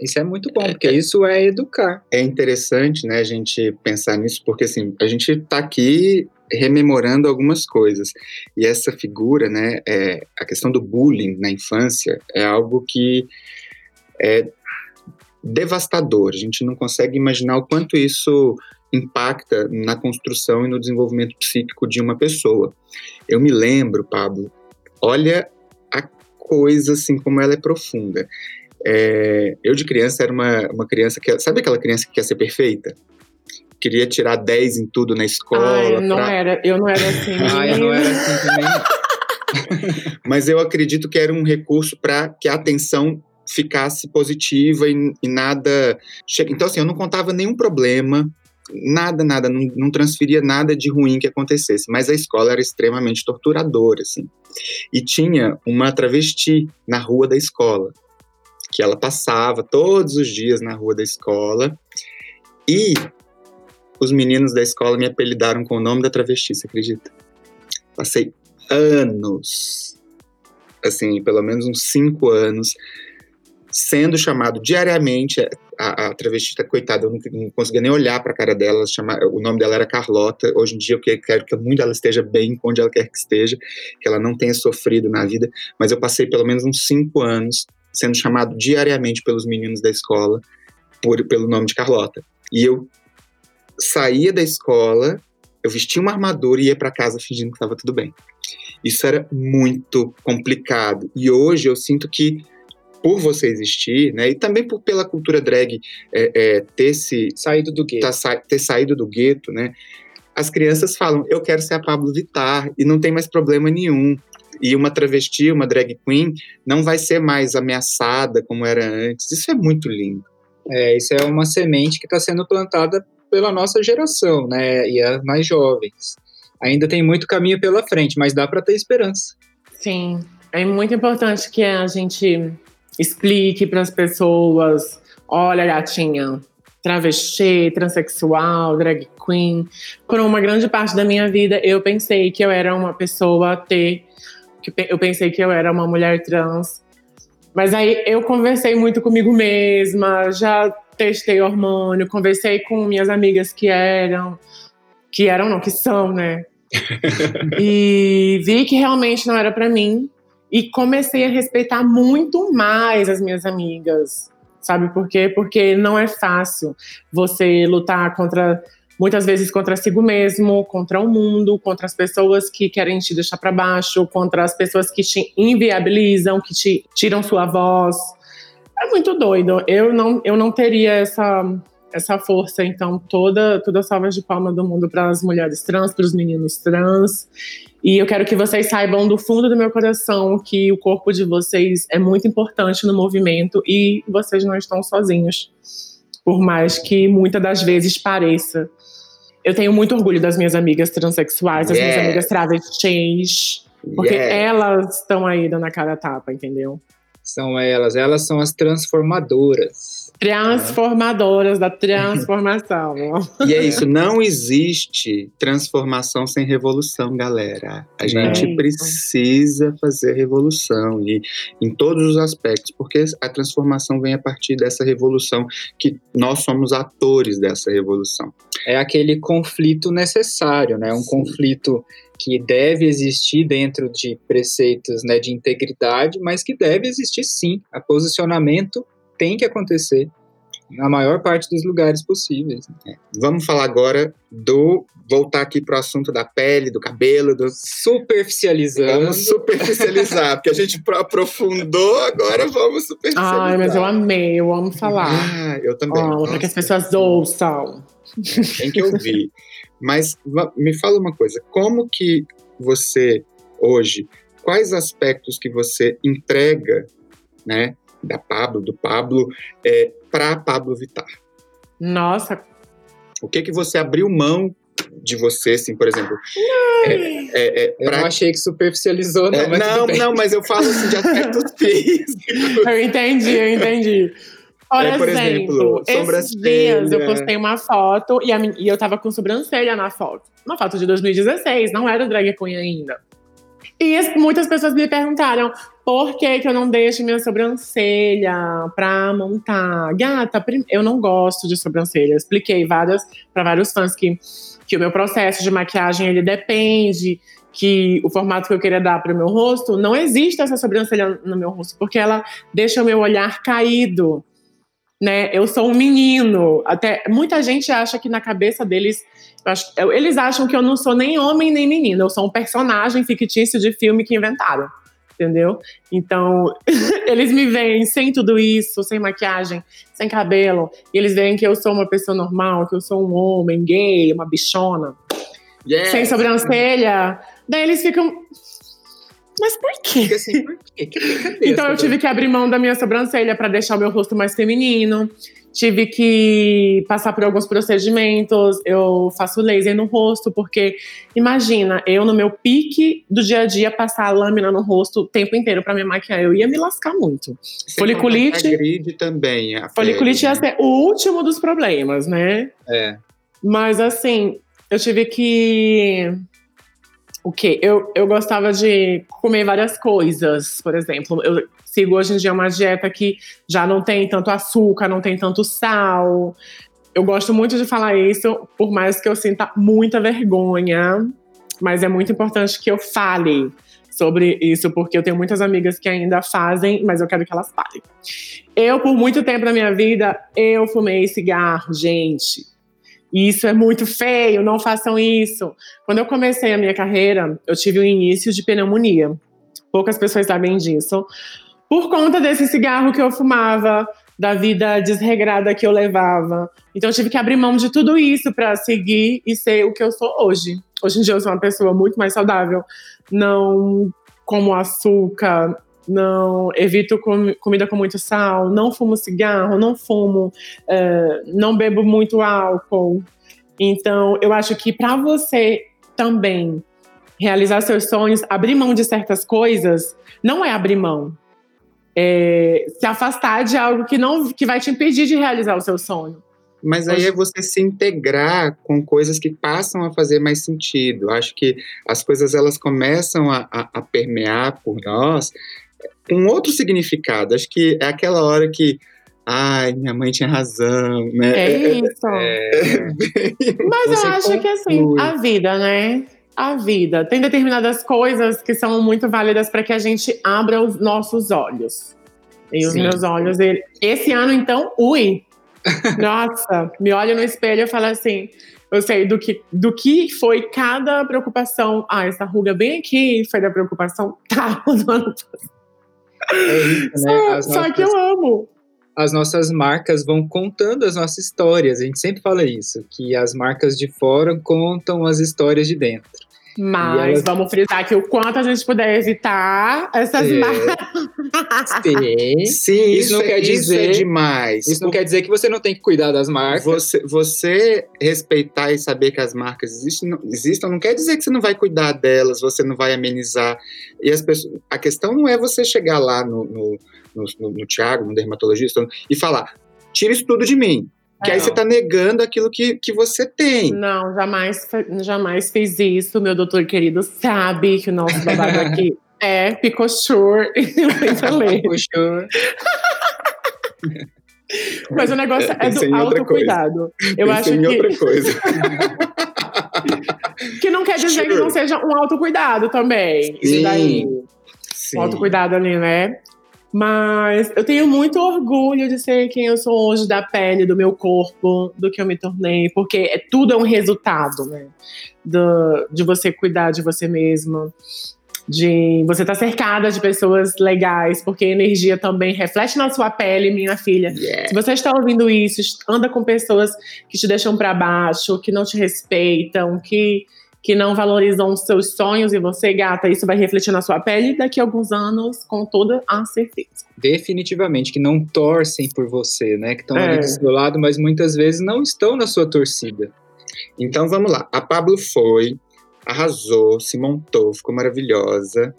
Isso é muito bom, porque isso é educar. É interessante, né, a gente pensar nisso, porque assim, a gente está aqui rememorando algumas coisas. E essa figura, né, é, a questão do bullying na infância é algo que é devastador. A gente não consegue imaginar o quanto isso impacta na construção e no desenvolvimento psíquico de uma pessoa. Eu me lembro, Pablo, olha a coisa assim como ela é profunda. É, eu de criança era uma, uma criança que sabe aquela criança que quer ser perfeita? Queria tirar 10 em tudo na escola. Ai, não pra- era, eu não era assim. Ah, eu não era assim também. Mas eu acredito que era um recurso para que a atenção ficasse positiva e, e nada. che- Então, assim, eu não contava nenhum problema, nada, nada, não, não transferia nada de ruim que acontecesse. Mas a escola era extremamente torturadora, assim. E tinha uma travesti na rua da escola, que ela passava todos os dias na rua da escola. E os meninos da escola me apelidaram com o nome da travesti, você acredita? Passei anos, assim, pelo menos uns cinco anos, sendo chamado diariamente. A, a travesti, coitada, eu não, não conseguia nem olhar para a cara dela. ela chama- o nome dela era Carlota. Hoje em dia eu que- quero que muito ela esteja bem, onde ela quer que esteja, que ela não tenha sofrido na vida. Mas eu passei pelo menos uns cinco anos sendo chamado diariamente pelos meninos da escola por, pelo nome de Carlota. E eu saía da escola, eu vestia uma armadura e ia para casa fingindo que estava tudo bem. Isso era muito complicado. E hoje eu sinto que, por você existir, né, e também por, pela cultura drag é, é, ter, se, Saído do gueto. tá sa- ter saído do gueto, né, as crianças falam, eu quero ser a Pablo Vittar, e não tem mais problema nenhum. E uma travesti, uma drag queen, não vai ser mais ameaçada como era antes. Isso é muito lindo. É, isso é uma semente que está sendo plantada pela nossa geração, né? E as mais jovens. Ainda tem muito caminho pela frente, mas dá para ter esperança. Sim, é muito importante que a gente explique para as pessoas: olha, gatinha, travesti, transexual, drag queen. Por uma grande parte da minha vida, eu pensei que eu era uma pessoa T, que eu pensei que eu era uma mulher trans. Mas aí eu conversei muito comigo mesma, já testei hormônio, conversei com minhas amigas que eram, que eram, não, que são, né? e vi que realmente não era para mim e comecei a respeitar muito mais as minhas amigas. Sabe por quê? Porque não é fácil você lutar contra muitas vezes contra si mesmo, contra o mundo, contra as pessoas que querem te deixar para baixo, contra as pessoas que te inviabilizam, que te tiram sua voz. É muito doido. Eu não, eu não teria essa essa força, então, toda, toda salva de palma do mundo para as mulheres trans, para os meninos trans. E eu quero que vocês saibam do fundo do meu coração que o corpo de vocês é muito importante no movimento e vocês não estão sozinhos, por mais que muitas das vezes pareça. Eu tenho muito orgulho das minhas amigas transexuais, das yes. minhas amigas travestis, porque yes. elas estão aí dando a cara tapa, entendeu? São elas, elas são as transformadoras. Transformadoras da transformação. e é isso, não existe transformação sem revolução, galera. A gente é precisa fazer revolução e em todos os aspectos, porque a transformação vem a partir dessa revolução que nós somos atores dessa revolução. É aquele conflito necessário, né? Um Sim. conflito que deve existir dentro de preceitos né, de integridade, mas que deve existir sim. A posicionamento tem que acontecer na maior parte dos lugares possíveis. É. Vamos falar agora do voltar aqui para o assunto da pele, do cabelo, do superficializando. Vamos superficializar, porque a gente aprofundou, agora vamos superficializar. Ai, mas eu amei, eu amo falar. Ah, eu também. Oh, para que as pessoas ouçam. É, tem que ouvir. mas me fala uma coisa, como que você hoje, quais aspectos que você entrega, né, da Pablo, do Pablo, é, para Pablo Vittar? Nossa. O que que você abriu mão de você, assim, por exemplo? É, é, é, pra... Eu não achei que superficializou, não. É, mas não, não, mas eu falo assim de aspectos físicos. Eu entendi, eu entendi. Por, é, por exemplo, exemplo esses dias eu postei uma foto e, a, e eu tava com sobrancelha na foto. Uma foto de 2016, não era drag queen ainda. E muitas pessoas me perguntaram por que, que eu não deixo minha sobrancelha pra montar. Gata, eu não gosto de sobrancelha. Eu expliquei várias para vários fãs que, que o meu processo de maquiagem ele depende que o formato que eu queria dar para o meu rosto, não existe essa sobrancelha no meu rosto, porque ela deixa o meu olhar caído né? Eu sou um menino. Até muita gente acha que na cabeça deles, acho, eles acham que eu não sou nem homem nem menino. Eu sou um personagem fictício de filme que inventaram, entendeu? Então eles me veem sem tudo isso, sem maquiagem, sem cabelo, e eles veem que eu sou uma pessoa normal, que eu sou um homem gay, uma bichona, yes. sem sobrancelha. Daí eles ficam mas por quê? Assim, por quê? Que então eu tive que abrir mão da minha sobrancelha para deixar o meu rosto mais feminino. Tive que passar por alguns procedimentos. Eu faço laser no rosto, porque imagina, eu no meu pique do dia a dia passar a lâmina no rosto o tempo inteiro para me maquiar. Eu ia me lascar muito. Você foliculite. Agride também. A foliculite pele, ia né? ser o último dos problemas, né? É. Mas assim, eu tive que o que? Eu, eu gostava de comer várias coisas, por exemplo. Eu sigo hoje em dia uma dieta que já não tem tanto açúcar, não tem tanto sal. Eu gosto muito de falar isso, por mais que eu sinta muita vergonha, mas é muito importante que eu fale sobre isso, porque eu tenho muitas amigas que ainda fazem, mas eu quero que elas falem. Eu, por muito tempo na minha vida, eu fumei cigarro, gente isso é muito feio, não façam isso. Quando eu comecei a minha carreira, eu tive um início de pneumonia. Poucas pessoas sabem disso. Por conta desse cigarro que eu fumava, da vida desregrada que eu levava. Então eu tive que abrir mão de tudo isso para seguir e ser o que eu sou hoje. Hoje em dia eu sou uma pessoa muito mais saudável. Não como açúcar, não evito com, comida com muito sal, não fumo cigarro, não fumo, uh, não bebo muito álcool. Então, eu acho que para você também realizar seus sonhos, abrir mão de certas coisas, não é abrir mão. É se afastar de algo que não que vai te impedir de realizar o seu sonho. Mas aí é você se integrar com coisas que passam a fazer mais sentido. Acho que as coisas elas começam a, a, a permear por nós com outro significado. Acho que é aquela hora que ai, minha mãe tinha razão, né? É isso. É, Mas eu acho conclui. que assim, a vida, né? a vida. Tem determinadas coisas que são muito válidas para que a gente abra os nossos olhos. E os Sim. meus olhos, ele- esse ano, então, ui. Nossa, me olho no espelho e falo assim. Eu sei do que, do que foi cada preocupação. Ah, essa ruga bem aqui foi da preocupação tal do ano É isso, né? Só, só que eu amo. as nossas marcas vão contando as nossas histórias. A gente sempre fala isso, que as marcas de fora contam as histórias de dentro. Mas elas- vamos frisar que o quanto a gente puder evitar essas É. marcas. Sim. Sim, Isso não quer é- isso é dizer- demais. Isso não quer dizer que você não tem que cuidar das marcas. Você, você respeitar e saber que as marcas existem não, existem, não quer dizer que você não vai cuidar delas, você não vai amenizar. E as pessoas, a questão não é você chegar lá no, no, no, no, no Thiago, no dermatologista, e falar: tira isso tudo de mim. Que aí Não. você tá negando aquilo que, que você tem. Não, jamais, jamais fiz isso. Meu doutor querido sabe que o nosso babado aqui é falei. Puxou. Mas o negócio É, é do autocuidado. Eu Pensei acho em que, outra coisa. que não quer dizer que Sure. não seja um autocuidado também. Isso Sim. daí. Sim. um autocuidado ali, né? Mas eu tenho muito orgulho de ser quem eu sou hoje, da pele, do meu corpo, do que eu me tornei, porque é, tudo é um resultado, né? Do, de você cuidar de você mesma, de você estar cercada de pessoas legais, porque a energia também reflete na sua pele, minha filha. Yeah. Se você está ouvindo isso, anda com pessoas que te deixam para baixo, que não te respeitam, que, que não valorizam os seus sonhos e você, gata, isso vai refletir na sua pele daqui a alguns anos, com toda a certeza. Definitivamente, que não torcem por você, né? Que estão ali É. do seu lado, mas muitas vezes não estão na sua torcida. Então vamos lá. A Pablo foi, arrasou, se montou, ficou maravilhosa.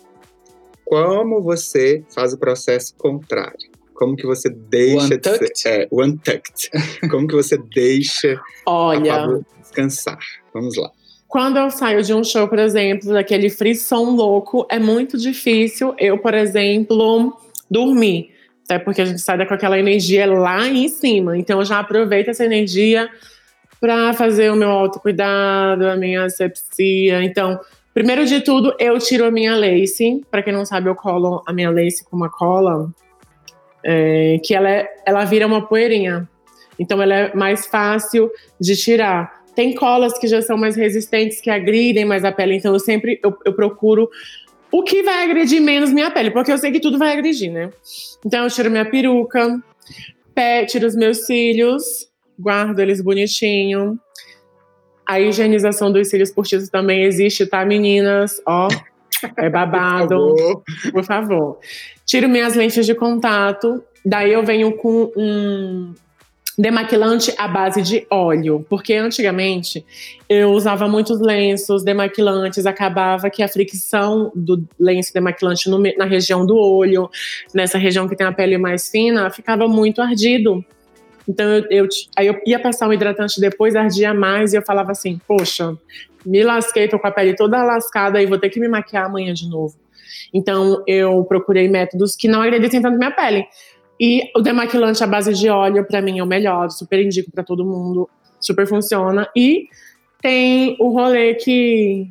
Como você faz o processo contrário? Como que você deixa de untucked? ser, é, o untucked? Como que você deixa a Olha, Pablo descansar? Vamos lá. Quando eu saio de um show, por exemplo, daquele frisson louco, é muito difícil eu, por exemplo, dormir. Até porque a gente sai com aquela energia lá em cima. Então eu já aproveito essa energia para fazer o meu autocuidado, a minha asepsia. Então, primeiro de tudo, eu tiro a minha lace. Para quem não sabe, eu colo a minha lace com uma cola, é, que ela, é- ela vira uma poeirinha. Então, ela é mais fácil de tirar. Tem colas que já são mais resistentes, que agridem mais a pele. Então, eu sempre eu, eu procuro o que vai agredir menos minha pele, porque eu sei que tudo vai agredir, né? Então, eu tiro minha peruca, pé, tiro os meus cílios, guardo eles bonitinho. A higienização dos cílios postiços também existe, tá, meninas? Ó, é Por babado favor. por favor. Tiro minhas lentes de contato, daí eu venho com um demaquilante à base de óleo, porque antigamente eu usava muitos lenços demaquilantes, acabava que a fricção do lenço demaquilante no na região do olho, nessa região que tem a pele mais fina, ficava muito ardido. Então eu, eu aí eu ia passar um hidratante depois, ardia mais, e eu falava assim, poxa, me lasquei, tô com a pele toda lascada e vou ter que me maquiar amanhã de novo. Então, eu procurei métodos que não agredissem tanto minha pele. E o demaquilante à base de óleo, pra mim, é o melhor. Super indico pra todo mundo. Super funciona. E tem o rolê que...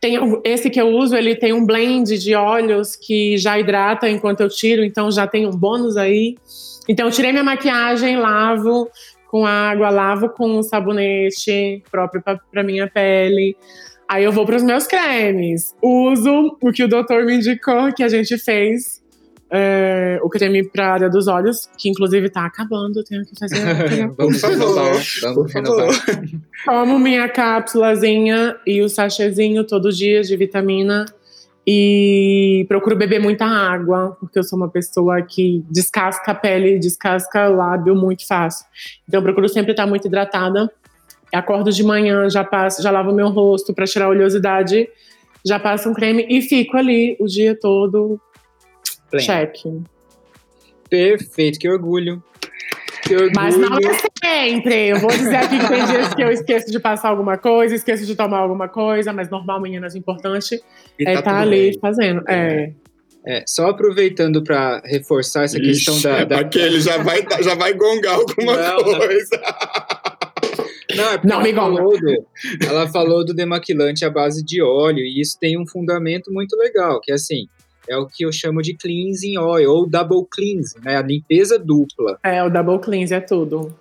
Tem, esse que eu uso, ele tem um blend de óleos que já hidrata enquanto eu tiro. Então, já tem um bônus aí. Então, eu tirei minha maquiagem, lavo com água, lavo com um sabonete próprio para minha pele. Aí eu vou para os meus cremes. Uso o que o doutor me indicou, que a gente fez. É, o creme para área dos olhos, que inclusive tá acabando, eu tenho que fazer. Vamos renovar. Vamos renovar. Tomo minha cápsulazinha e o sachêzinho todo dia de vitamina. E procuro beber muita água, porque eu sou uma pessoa que descasca a pele, descasca o lábio muito fácil. Então eu procuro sempre estar muito hidratada. Acordo de manhã, já passo, já lavo meu rosto para tirar a oleosidade, já passo um creme e fico ali o dia todo. Pleno. Check. Perfeito, que orgulho. Que orgulho. Mas não é sempre. Eu vou dizer aqui que tem dias que eu esqueço de passar alguma coisa, esqueço de tomar alguma coisa, mas normal, meninas, o importante E é tá estar tudo ali bem. fazendo. É. É, só aproveitando para reforçar essa questão Ixi, da, da- Aquele já vai, já vai gongar alguma Não, coisa. Não, é porque Não, ela, falou do, ela falou do demaquilante à base de óleo, e isso tem um fundamento muito legal, que é assim, é o que eu chamo de cleansing oil, ou double cleansing, né? A limpeza dupla. É, o double cleanse é tudo.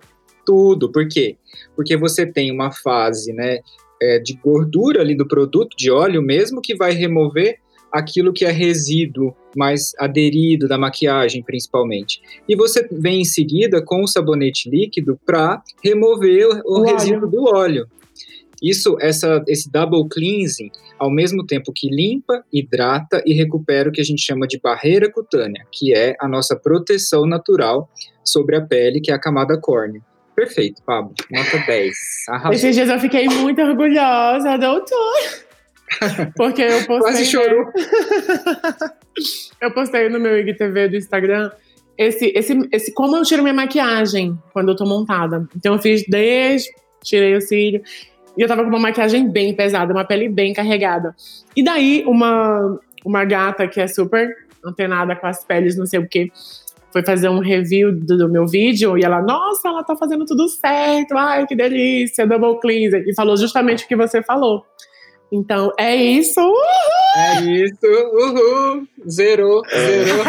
Tudo. Por quê? Porque você tem uma fase, né, é, de gordura ali do produto, de óleo mesmo, que vai remover aquilo que é resíduo mais aderido da maquiagem, principalmente. E você vem em seguida com o sabonete líquido para remover o, O óleo. resíduo do óleo. Isso, essa, esse double cleansing, ao mesmo tempo que limpa, hidrata e recupera o que a gente chama de barreira cutânea, que é a nossa proteção natural sobre a pele, que é a camada córnea. Perfeito, Pablo. Nota 10. Arrasou. Esses dias eu fiquei muito orgulhosa, doutor. Porque eu postei. Quase chorou. eu postei no meu IGTV do Instagram esse, esse, esse como eu tiro minha maquiagem quando eu tô montada. Então eu fiz desde, tirei o cílio. E eu tava com uma maquiagem bem pesada, uma pele bem carregada. E daí, uma, uma gata que é super antenada com as peles, não sei o quê, foi fazer um review do, do meu vídeo e ela, nossa, ela tá fazendo tudo certo, ai, que delícia, double cleanser. E falou justamente o que você falou. Então, é isso. É isso. Uhul. Zerou. Zerou.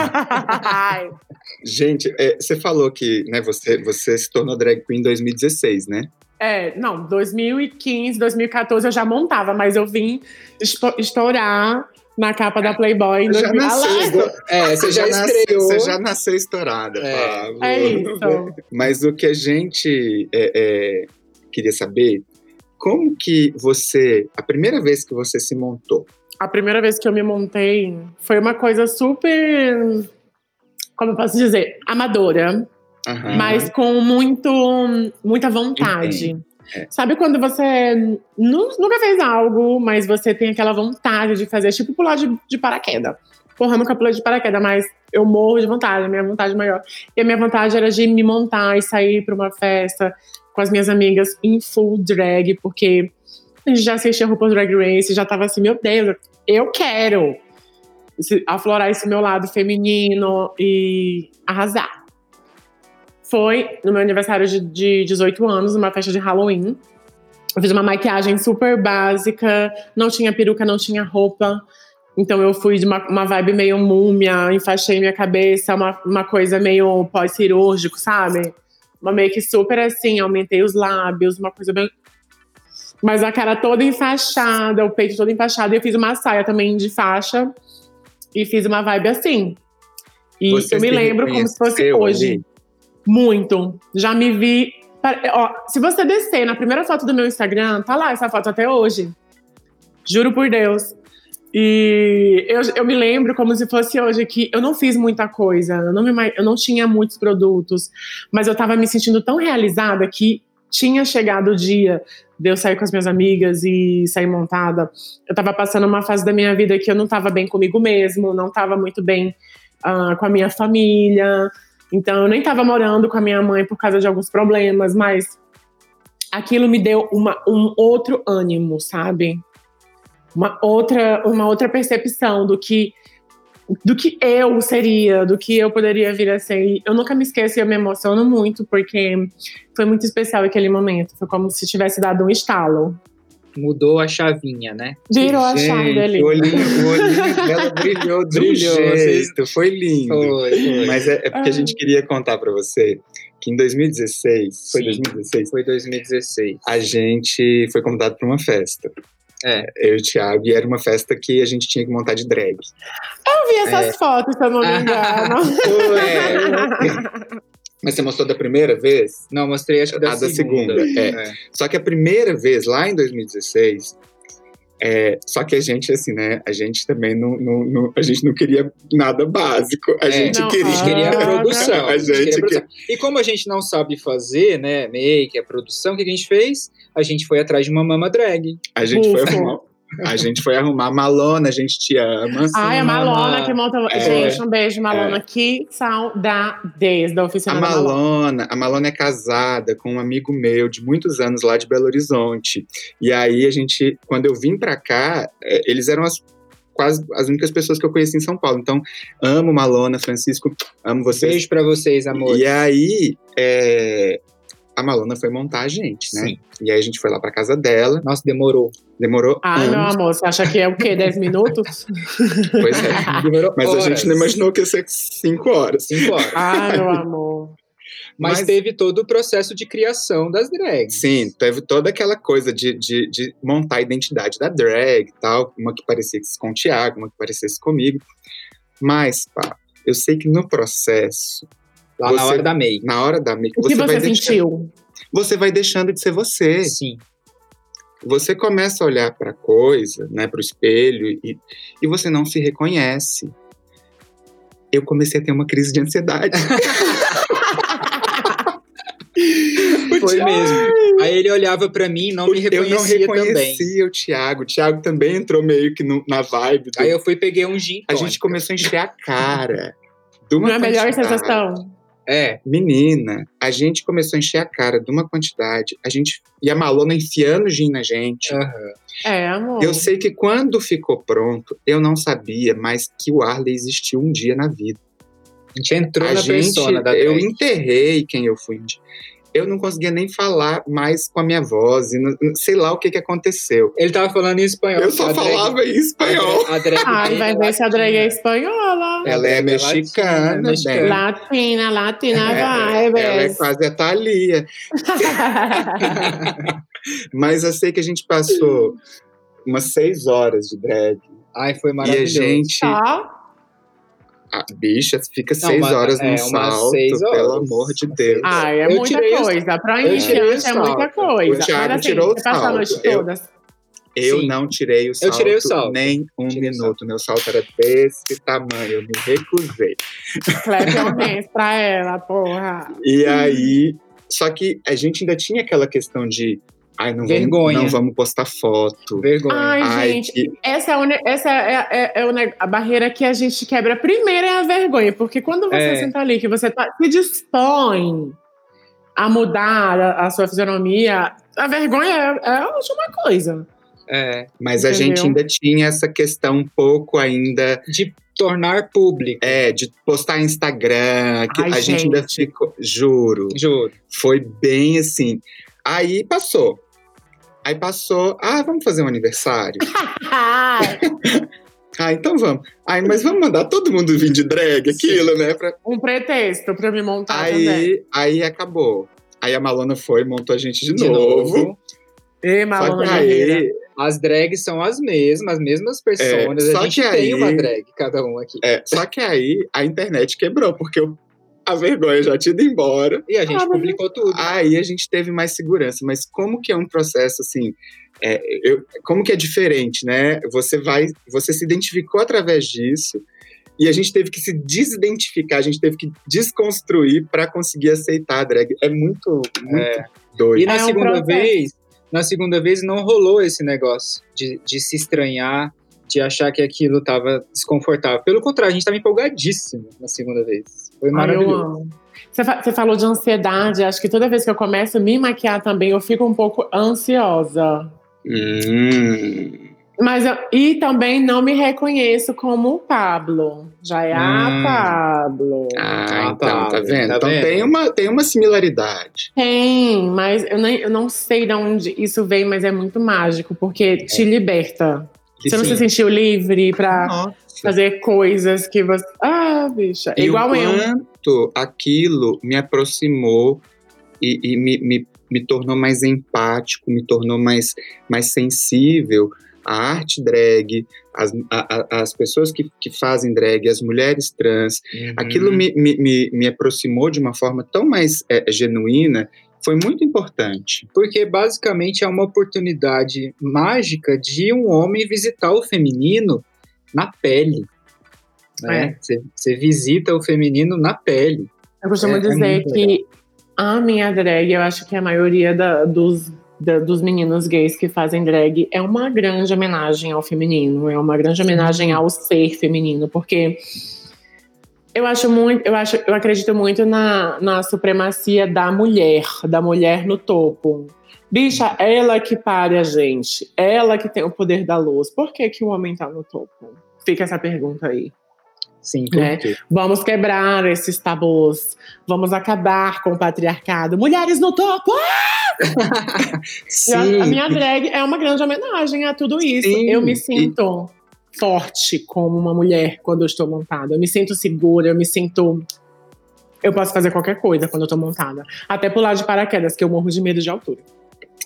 Gente, é, você falou que né, você, você se tornou drag queen em 2016, né? É, não, 2015, 2014 eu já montava, mas eu vim esto- estourar na capa da Playboy em Já 2000. nasceu, É, você já nasceu- estreou. Você já nasceu estourada, É. Pablo. É isso. Mas o que a gente é, é, queria saber, como que você, a primeira vez que você se montou, A primeira vez que eu me montei foi uma coisa super. Como eu posso dizer? Amadora, Mas com muito, muita vontade. É. Sabe quando você nu- nunca fez algo, mas você tem aquela vontade de fazer, tipo pular de, de paraquedas. Porra, eu nunca pulei de paraquedas, mas eu morro de vontade, a minha vontade maior. E a minha vontade era de me montar e sair pra uma festa com as minhas amigas em full drag, porque a gente já assistia RuPaul's Drag Race, já tava assim, meu Deus, eu quero aflorar esse meu lado feminino e arrasar. Foi no meu aniversário de, de 18 anos, numa festa de Halloween. Eu fiz uma maquiagem super básica, não tinha peruca, não tinha roupa. Então eu fui de uma, uma vibe meio múmia, enfaixei minha cabeça, uma, uma coisa meio pós-cirúrgico, sabe? Uma make super assim, aumentei os lábios, uma coisa bem. Mas a cara toda enfaixada, o peito todo enfaixado. E eu fiz uma saia também de faixa e fiz uma vibe assim. E Você eu me lembro como se fosse hoje. ali? Muito. Já me vi. Ó, se você descer na primeira foto do meu Instagram, tá lá essa foto até hoje. Juro por Deus. E eu, eu me lembro como se fosse hoje que eu não fiz muita coisa, eu não, me, eu não tinha muitos produtos, mas eu tava me sentindo tão realizada que tinha chegado o dia de eu sair com as minhas amigas e sair montada. Eu tava passando uma fase da minha vida que eu não tava bem comigo mesmo, não tava muito bem ah, com a minha família. Então eu nem tava morando com a minha mãe por causa de alguns problemas, mas aquilo me deu uma, um outro ânimo, sabe? Uma outra, uma outra percepção do que do que eu seria, do que eu poderia vir a ser. Eu nunca me esqueço e eu me emociono muito, porque foi muito especial aquele momento. Foi como se tivesse dado um estalo. Mudou a chavinha, né? Virou a chave ali. O olhinho, o olhinho dela brilhou de um Brilhou, jeito, foi lindo. Foi, foi. Mas é, é porque a gente queria contar pra você que em 2016, foi Sim. 2016, Foi 2016. a gente foi convidado pra uma festa. É. Eu e o Thiago, e era uma festa que a gente tinha que montar de drag. Eu vi essas fotos, se eu não me engano. É. Mas você mostrou da primeira vez? Não, mostrei acho que da A da segunda. segunda, é. Só que a primeira vez, lá em 2016, é, só que a gente, assim, né? A gente também não, não, não- a gente não queria nada básico. A É, gente não, queria. A gente queria a Ah, produção. A a gente gente queria a que- produção. E como a gente não sabe fazer, né, make, a produção, o que a gente fez? A gente foi atrás de uma mama drag. A gente foi Bufo. arrumar. A gente foi arrumar Malona, a gente te ama. Ai, a Malona que monta. É. Gente, um beijo, Malona. Que saudades da oficina A da Malona. Malona, a Malona é casada com um amigo meu de muitos anos lá de Belo Horizonte. E aí a gente, quando eu vim pra cá, é, eles eram as quase as únicas pessoas que eu conheci em São Paulo. Então, amo Malona, Francisco, amo vocês. Beijo pra vocês, amor. E aí, é, a Malona foi montar a gente, né? Sim. E aí a gente foi lá pra casa dela. Nossa, demorou. Demorou Ah, meu anos. amor, você acha que é o quê? 10 minutos? Pois é. Demorou Mas a horas. gente não imaginou que ia ser cinco horas. Cinco horas. Ah, meu amor. Mas, Mas- teve todo o processo de criação das drags. Sim, teve toda aquela coisa de, de, de montar a identidade da drag e tal, uma que parecesse com o Thiago, uma que parecesse comigo. Mas, pá, eu sei que no processo, Lá na Você- hora da make. na hora da make, O que você, vai você deixando, sentiu? você vai deixando de ser você. Sim. Você começa a olhar para coisa, né, para o espelho e, e você não se reconhece. Eu comecei a ter uma crise de ansiedade. Foi mesmo. Aí ele olhava pra mim e não me eu não reconhecia também. reconhecia o Thiago. O Thiago também entrou meio que no- na vibe. do- Aí eu fui e peguei um gin A tônica. gente começou a encher a cara. De uma Não é a melhor sensação? É, Menina, a gente começou a encher a cara de uma quantidade. A gente. E a Malona enfiando gin na gente. aham. É, amor. Eu sei que quando ficou pronto, eu não sabia mais que o Arley existiu um dia na vida. a gente entrou a na gente, persona da eu drag. enterrei quem eu fui. Eu não conseguia nem falar mais com a minha voz, e não- sei lá o que, que aconteceu. Ele tava falando em espanhol. Eu só A drag- falava em espanhol. A drag Ai, dele, vai ela ver se a drag é espanhola. Ela é é mexicana, latina, bem. Latina, latina É, vibes. ela é quase a Thalia. Mas eu sei que a gente passou umas seis horas de drag. Ai, foi E a maravilhoso. gente, Só? A bicha, fica Não, seis horas é, no salto, horas. pelo amor de Deus. Ai, é Eu muita coisa. Eu o iniciante é muita coisa. O Thiago Mas assim, tirou o salto. Eu- toda. Eu Sim. não tirei o Eu salto, tirei o salto. nem um minuto. Meu salto era desse tamanho, eu me recusei. Clap your hands pra ela, porra. E aí, só que a gente ainda tinha aquela questão de, ai, não, Vergonha. Vamos, não vamos postar foto. Vergonha. Ai, Ai, gente, que- essa, é, ne- essa é, é- é ne- a barreira que a gente quebra primeiro é a vergonha. Porque quando você É. senta ali, que você tá, se dispõe a mudar a, a sua fisionomia, a vergonha é, é a última coisa. É, Mas a Entendeu? gente ainda tinha essa questão um pouco ainda de tornar público. É, de postar Instagram, que Ai, a gente ainda gente. ficou. Juro. Juro. Foi bem assim. Aí passou. Aí passou. Ah, vamos fazer um aniversário? ah, então vamos. Aí, mas vamos mandar todo mundo vir de drag, aquilo, né? pra- um pretexto pra me montar também. Aí, aí acabou. Aí a Malona foi, montou a gente de, De novo. novo. Só Malona aí, As drags são as mesmas, as mesmas personas. É, só a gente que tem aí- uma drag, cada um aqui. é, só que aí a internet quebrou, porque eu- a vergonha já tinha ido embora. E a gente Ah, mas- publicou tudo. Aí a gente teve mais segurança, mas como que é um processo assim? é, eu- como que é diferente, né? Você vai, você se identificou através disso e a gente teve que se desidentificar, a gente teve que desconstruir para conseguir aceitar a drag. É muito, muito É. doido. E na É um segunda processo. vez, na segunda vez não rolou esse negócio de, de se estranhar, de achar que aquilo tava desconfortável. Pelo contrário, a gente tava empolgadíssimo na segunda vez. Foi Ai, eu maravilhoso. amo. Você, fa- você falou de ansiedade, acho que toda vez que eu começo a me maquiar também, eu fico um pouco ansiosa. Hum, Mas eu, e também não me reconheço como o Pablo. Já é Hum. a Pablo. ah, Ah, então, tá tá, vendo? tá então vendo? Tem, uma, tem uma similaridade. Tem, mas eu, nem, eu não sei de onde isso vem, mas é muito mágico, porque te liberta. Você não Sim. se sentiu livre pra Nossa. fazer coisas que você. Ah, bicha. E Igual o eu. quanto aquilo me aproximou e, e me, me, me tornou mais empático, me tornou mais, mais sensível à arte drag, as, a- a- as pessoas que, que fazem drag, as mulheres trans. Uhum. Aquilo me, me, me, me aproximou de uma forma tão mais é, genuína, foi muito importante. Porque basicamente é uma oportunidade mágica de um homem visitar o feminino na pele. Né? Você, você visita o feminino na pele. Eu costumo É- é dizer muito que a minha drag, eu acho que a maioria da- dos, da- dos meninos gays que fazem drag é uma grande homenagem ao feminino, é uma grande homenagem ao ser feminino, porque eu acho muito, eu acho, eu acredito muito na, na supremacia da mulher, da mulher no topo. Bicha, ela que pare a gente, ela que tem o poder da luz. Por que, que o homem tá no topo? Fica essa pergunta aí. Sim, Né? Vamos quebrar esses tabus. Vamos acabar com o patriarcado. Mulheres no topo! E a- a minha drag é uma grande homenagem a tudo isso. Sim, eu me sinto forte como uma mulher quando eu estou montada. Eu me sinto segura, eu me sinto. Eu posso fazer qualquer coisa quando eu tô montada. Até pular de paraquedas, que eu morro de medo de altura.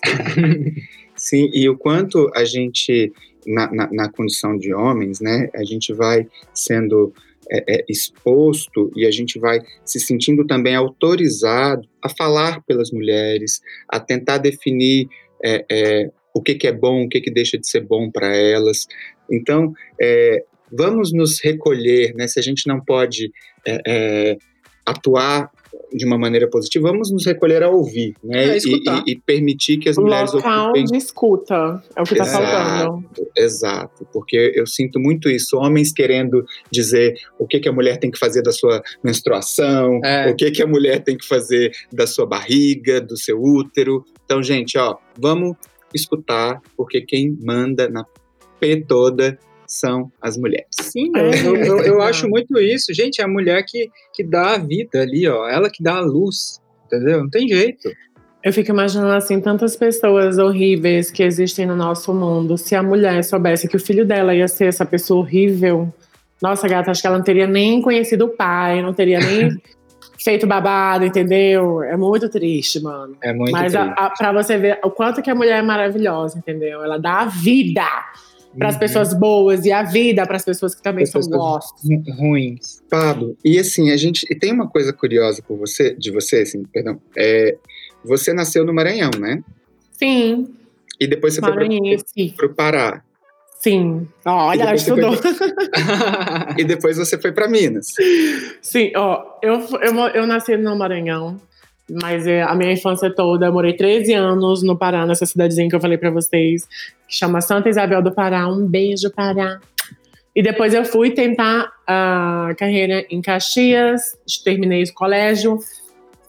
Sim, e o quanto a gente, na, na, na condição de homens, né, a gente vai sendo é, é, exposto e a gente vai se sentindo também autorizado a falar pelas mulheres, a tentar definir é, é, o que, que é bom, o que, que deixa de ser bom para elas. Então, é, vamos nos recolher, né, se a gente não pode é, é, atuar de uma maneira positiva, vamos nos recolher a ouvir, né? É, e, e- e permitir que as mulheres Local ocupem de escuta é o que tá Exato. faltando. Exato, porque eu sinto muito isso, homens querendo dizer o que, que a mulher tem que fazer da sua menstruação, É. o que, que a mulher tem que fazer da sua barriga, do seu útero. Então, gente, ó, vamos escutar, porque quem manda na P toda são as mulheres. Sim, eu, eu, eu- eu acho muito isso. Gente, é a mulher que, que dá a vida ali, ó. Ela que dá a luz, entendeu? Não tem jeito. Eu fico imaginando assim tantas pessoas horríveis que existem no nosso mundo. Se a mulher soubesse que o filho dela ia ser essa pessoa horrível, nossa gata, acho que ela não teria nem conhecido o pai, não teria nem feito babado, entendeu? É muito triste, mano. É muito Mas a, triste. a, pra você ver o quanto que a mulher é maravilhosa, entendeu? Ela dá a vida para as Uhum. pessoas boas e a vida para as pessoas que também As são pessoas- gostas. Ru- ruins. Pablo, e assim, a gente e tem uma coisa curiosa por você, de você, assim, perdão, é, você nasceu no Maranhão, né? Sim, E depois você maranhense. foi para o Pará. Sim. Olha, E ela depois você foi estudou. E depois você foi para Minas. Sim, ó, eu, eu, eu nasci no Maranhão, mas é, a minha infância toda, eu morei 13 anos no Pará, nessa cidadezinha que eu falei pra vocês, que chama Santa Isabel do Pará. Um beijo, Pará. E depois eu fui tentar a carreira em Caxias, terminei o colégio,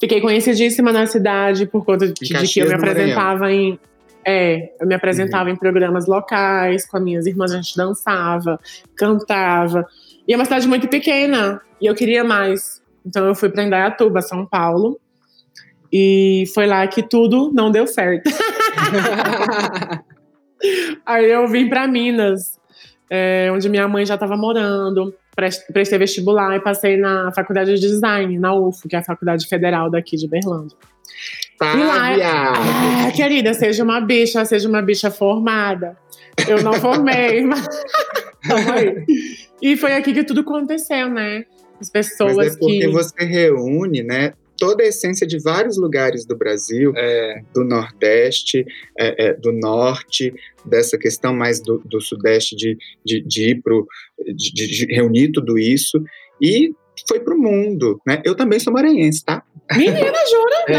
fiquei conhecidíssima na cidade por conta de, de que eu me apresentava em. É, eu me apresentava Uhum. em programas locais, com as minhas irmãs, a gente dançava, cantava. E é uma cidade muito pequena, e eu queria mais. Então eu fui para Indaiatuba, São Paulo. E foi lá que tudo não deu certo. Aí eu vim para Minas, é, onde minha mãe já estava morando. Pres- Prestei vestibular e passei na faculdade de design, na UFO, que é a faculdade federal daqui de Berlândia. Tá, E lá. Ah, querida, seja uma bicha, seja uma bicha formada. Eu não formei, mas. E foi aqui que tudo aconteceu, né? As pessoas Mas é porque que. você reúne, né, toda a essência de vários lugares do Brasil, É, do Nordeste, é, é, do Norte, dessa questão mais do, do Sudeste de, de, de ir pro, de, de- reunir tudo isso e foi pro mundo, né? Eu também sou maranhense, tá? Menina, jura? É.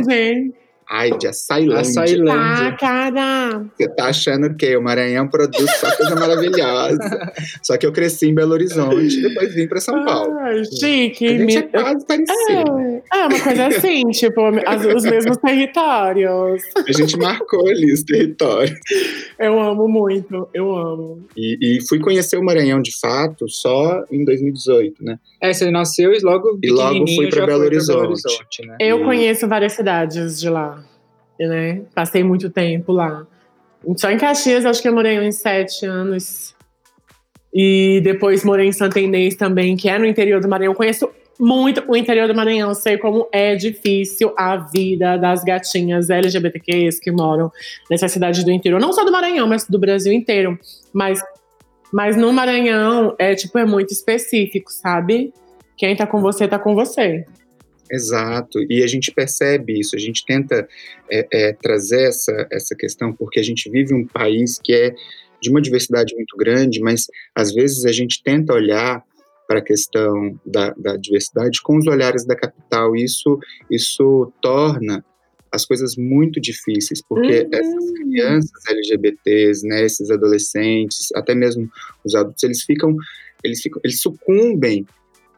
Não, gente. Ai, de Açailândia. Açailândia. Ah, cara. Você tá achando que o Maranhão produz só coisa maravilhosa. Só que eu cresci em Belo Horizonte, depois vim para São Paulo. Ah, chique. A gente Me- é quase parecido. É, é uma coisa assim, tipo, as- os mesmos territórios. A gente marcou ali os territórios. Eu amo muito, eu amo. E, e fui conhecer o Maranhão de fato só em 2018, né? É, você nasceu e logo E logo fui pra Belo foi pra Horizonte. né? Eu Hum. conheço várias cidades de lá, né? Passei muito tempo lá. Só em Caxias, acho que eu morei uns sete anos. E depois morei em Santa Inês também, que é no interior do Maranhão. Conheço muito o interior do Maranhão. Sei como é difícil a vida das gatinhas LGBTQs que moram nessa cidade do interior. Não só do Maranhão, mas do Brasil inteiro. Mas, mas no Maranhão, é tipo, é muito específico, sabe? Quem tá com você, tá com você. Exato, e a gente percebe isso, a gente tenta é, é, trazer essa, essa questão, porque a gente vive um país que é de uma diversidade muito grande, mas às vezes a gente tenta olhar para a questão da, da diversidade com os olhares da capital, e isso, isso torna as coisas muito difíceis, porque Uhum. essas crianças LGBTs, né, esses adolescentes, até mesmo os adultos, eles ficam, eles ficam, eles sucumbem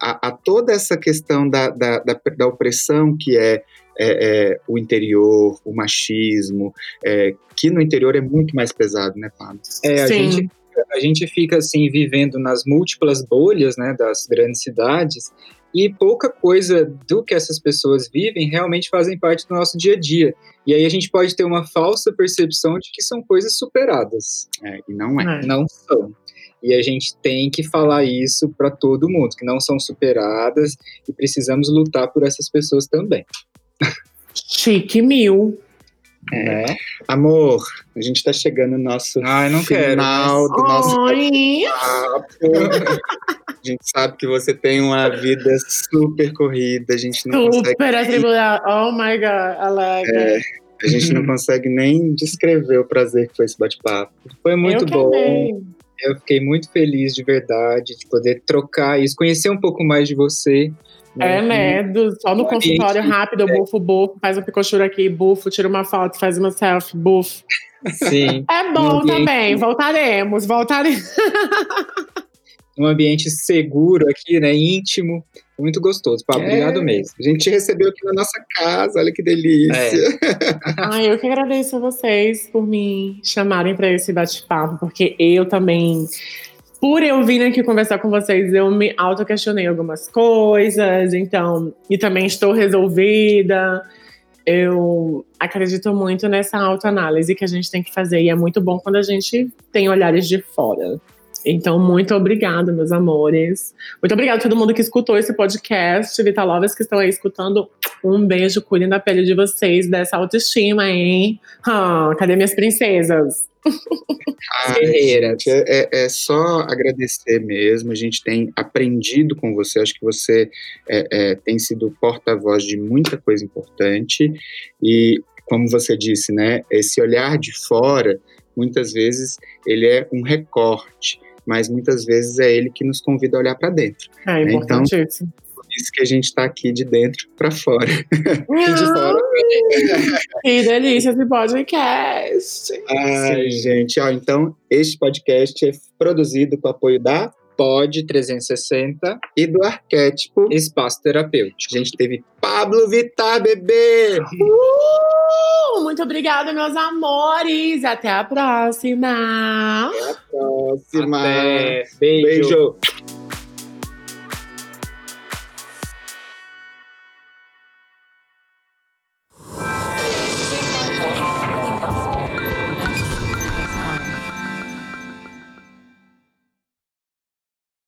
a, a toda essa questão da, da, da, da opressão que é, é, é, o interior, o machismo, é, que no interior é muito mais pesado, né, Pablo? É, a Sim. gente, fica, a gente fica assim vivendo nas múltiplas bolhas, né, das grandes cidades e pouca coisa do que essas pessoas vivem realmente fazem parte do nosso dia a dia. E aí a gente pode ter uma falsa percepção de que são coisas superadas. É, e não é. É. Não são. E a gente tem que falar isso para todo mundo, que não são superadas e precisamos lutar por essas pessoas também. Chique mil. Né? Amor, a gente tá chegando no nosso Ai, não quero. final do nosso papo. A gente sabe que você tem uma vida super corrida, a gente não consegue, super atribulada. Oh my god, Alegra. a gente não consegue nem descrever o prazer que foi esse bate-papo. Foi muito eu bom. amei. Eu fiquei muito feliz de verdade de poder trocar isso, conhecer um pouco mais de você. É, né? Do- só no consultório ambiente- rápido, eu bufo, bufo, faz um picochura aqui, bufo, tira uma foto, faz uma selfie, bufo. Sim, É bom Um ambiente- também, voltaremos, voltaremos. um ambiente seguro aqui, né? Íntimo. Muito gostoso. Pá, É. Obrigado mesmo. A gente te recebeu aqui na nossa casa, olha que delícia. Ai, eu que agradeço a vocês por me chamarem para esse bate-papo, porque eu também, por eu vir aqui conversar com vocês, eu me auto-questionei algumas coisas, então, e também estou resolvida. Eu acredito muito nessa autoanálise que a gente tem que fazer, e é muito bom quando a gente tem olhares de fora. Então, muito obrigada, meus amores. Muito obrigada a todo mundo que escutou esse podcast. Vitalovas que estão aí escutando. Um beijo, cuidem da pele de vocês, dessa autoestima, hein? Ah, cadê minhas princesas? Guerreiras. gente, é, é- é só agradecer mesmo. A gente tem aprendido com você. Acho que você é, é, tem sido porta-voz de muita coisa importante. E, como você disse, né, esse olhar de fora, muitas vezes, ele é um recorte. Mas muitas vezes é ele que nos convida a olhar para dentro. É Então, importantíssimo. Por isso que a gente está aqui de dentro para fora. E de fora. Que delícia esse podcast. Ai, gente, ó, então este podcast é produzido com o apoio da Pod 360, e do arquétipo. espaço terapêutico. A gente teve Pablo Vittar, bebê! Uh, muito obrigada, meus amores. Até a próxima. Próxima. Até. Beijo. Beijo.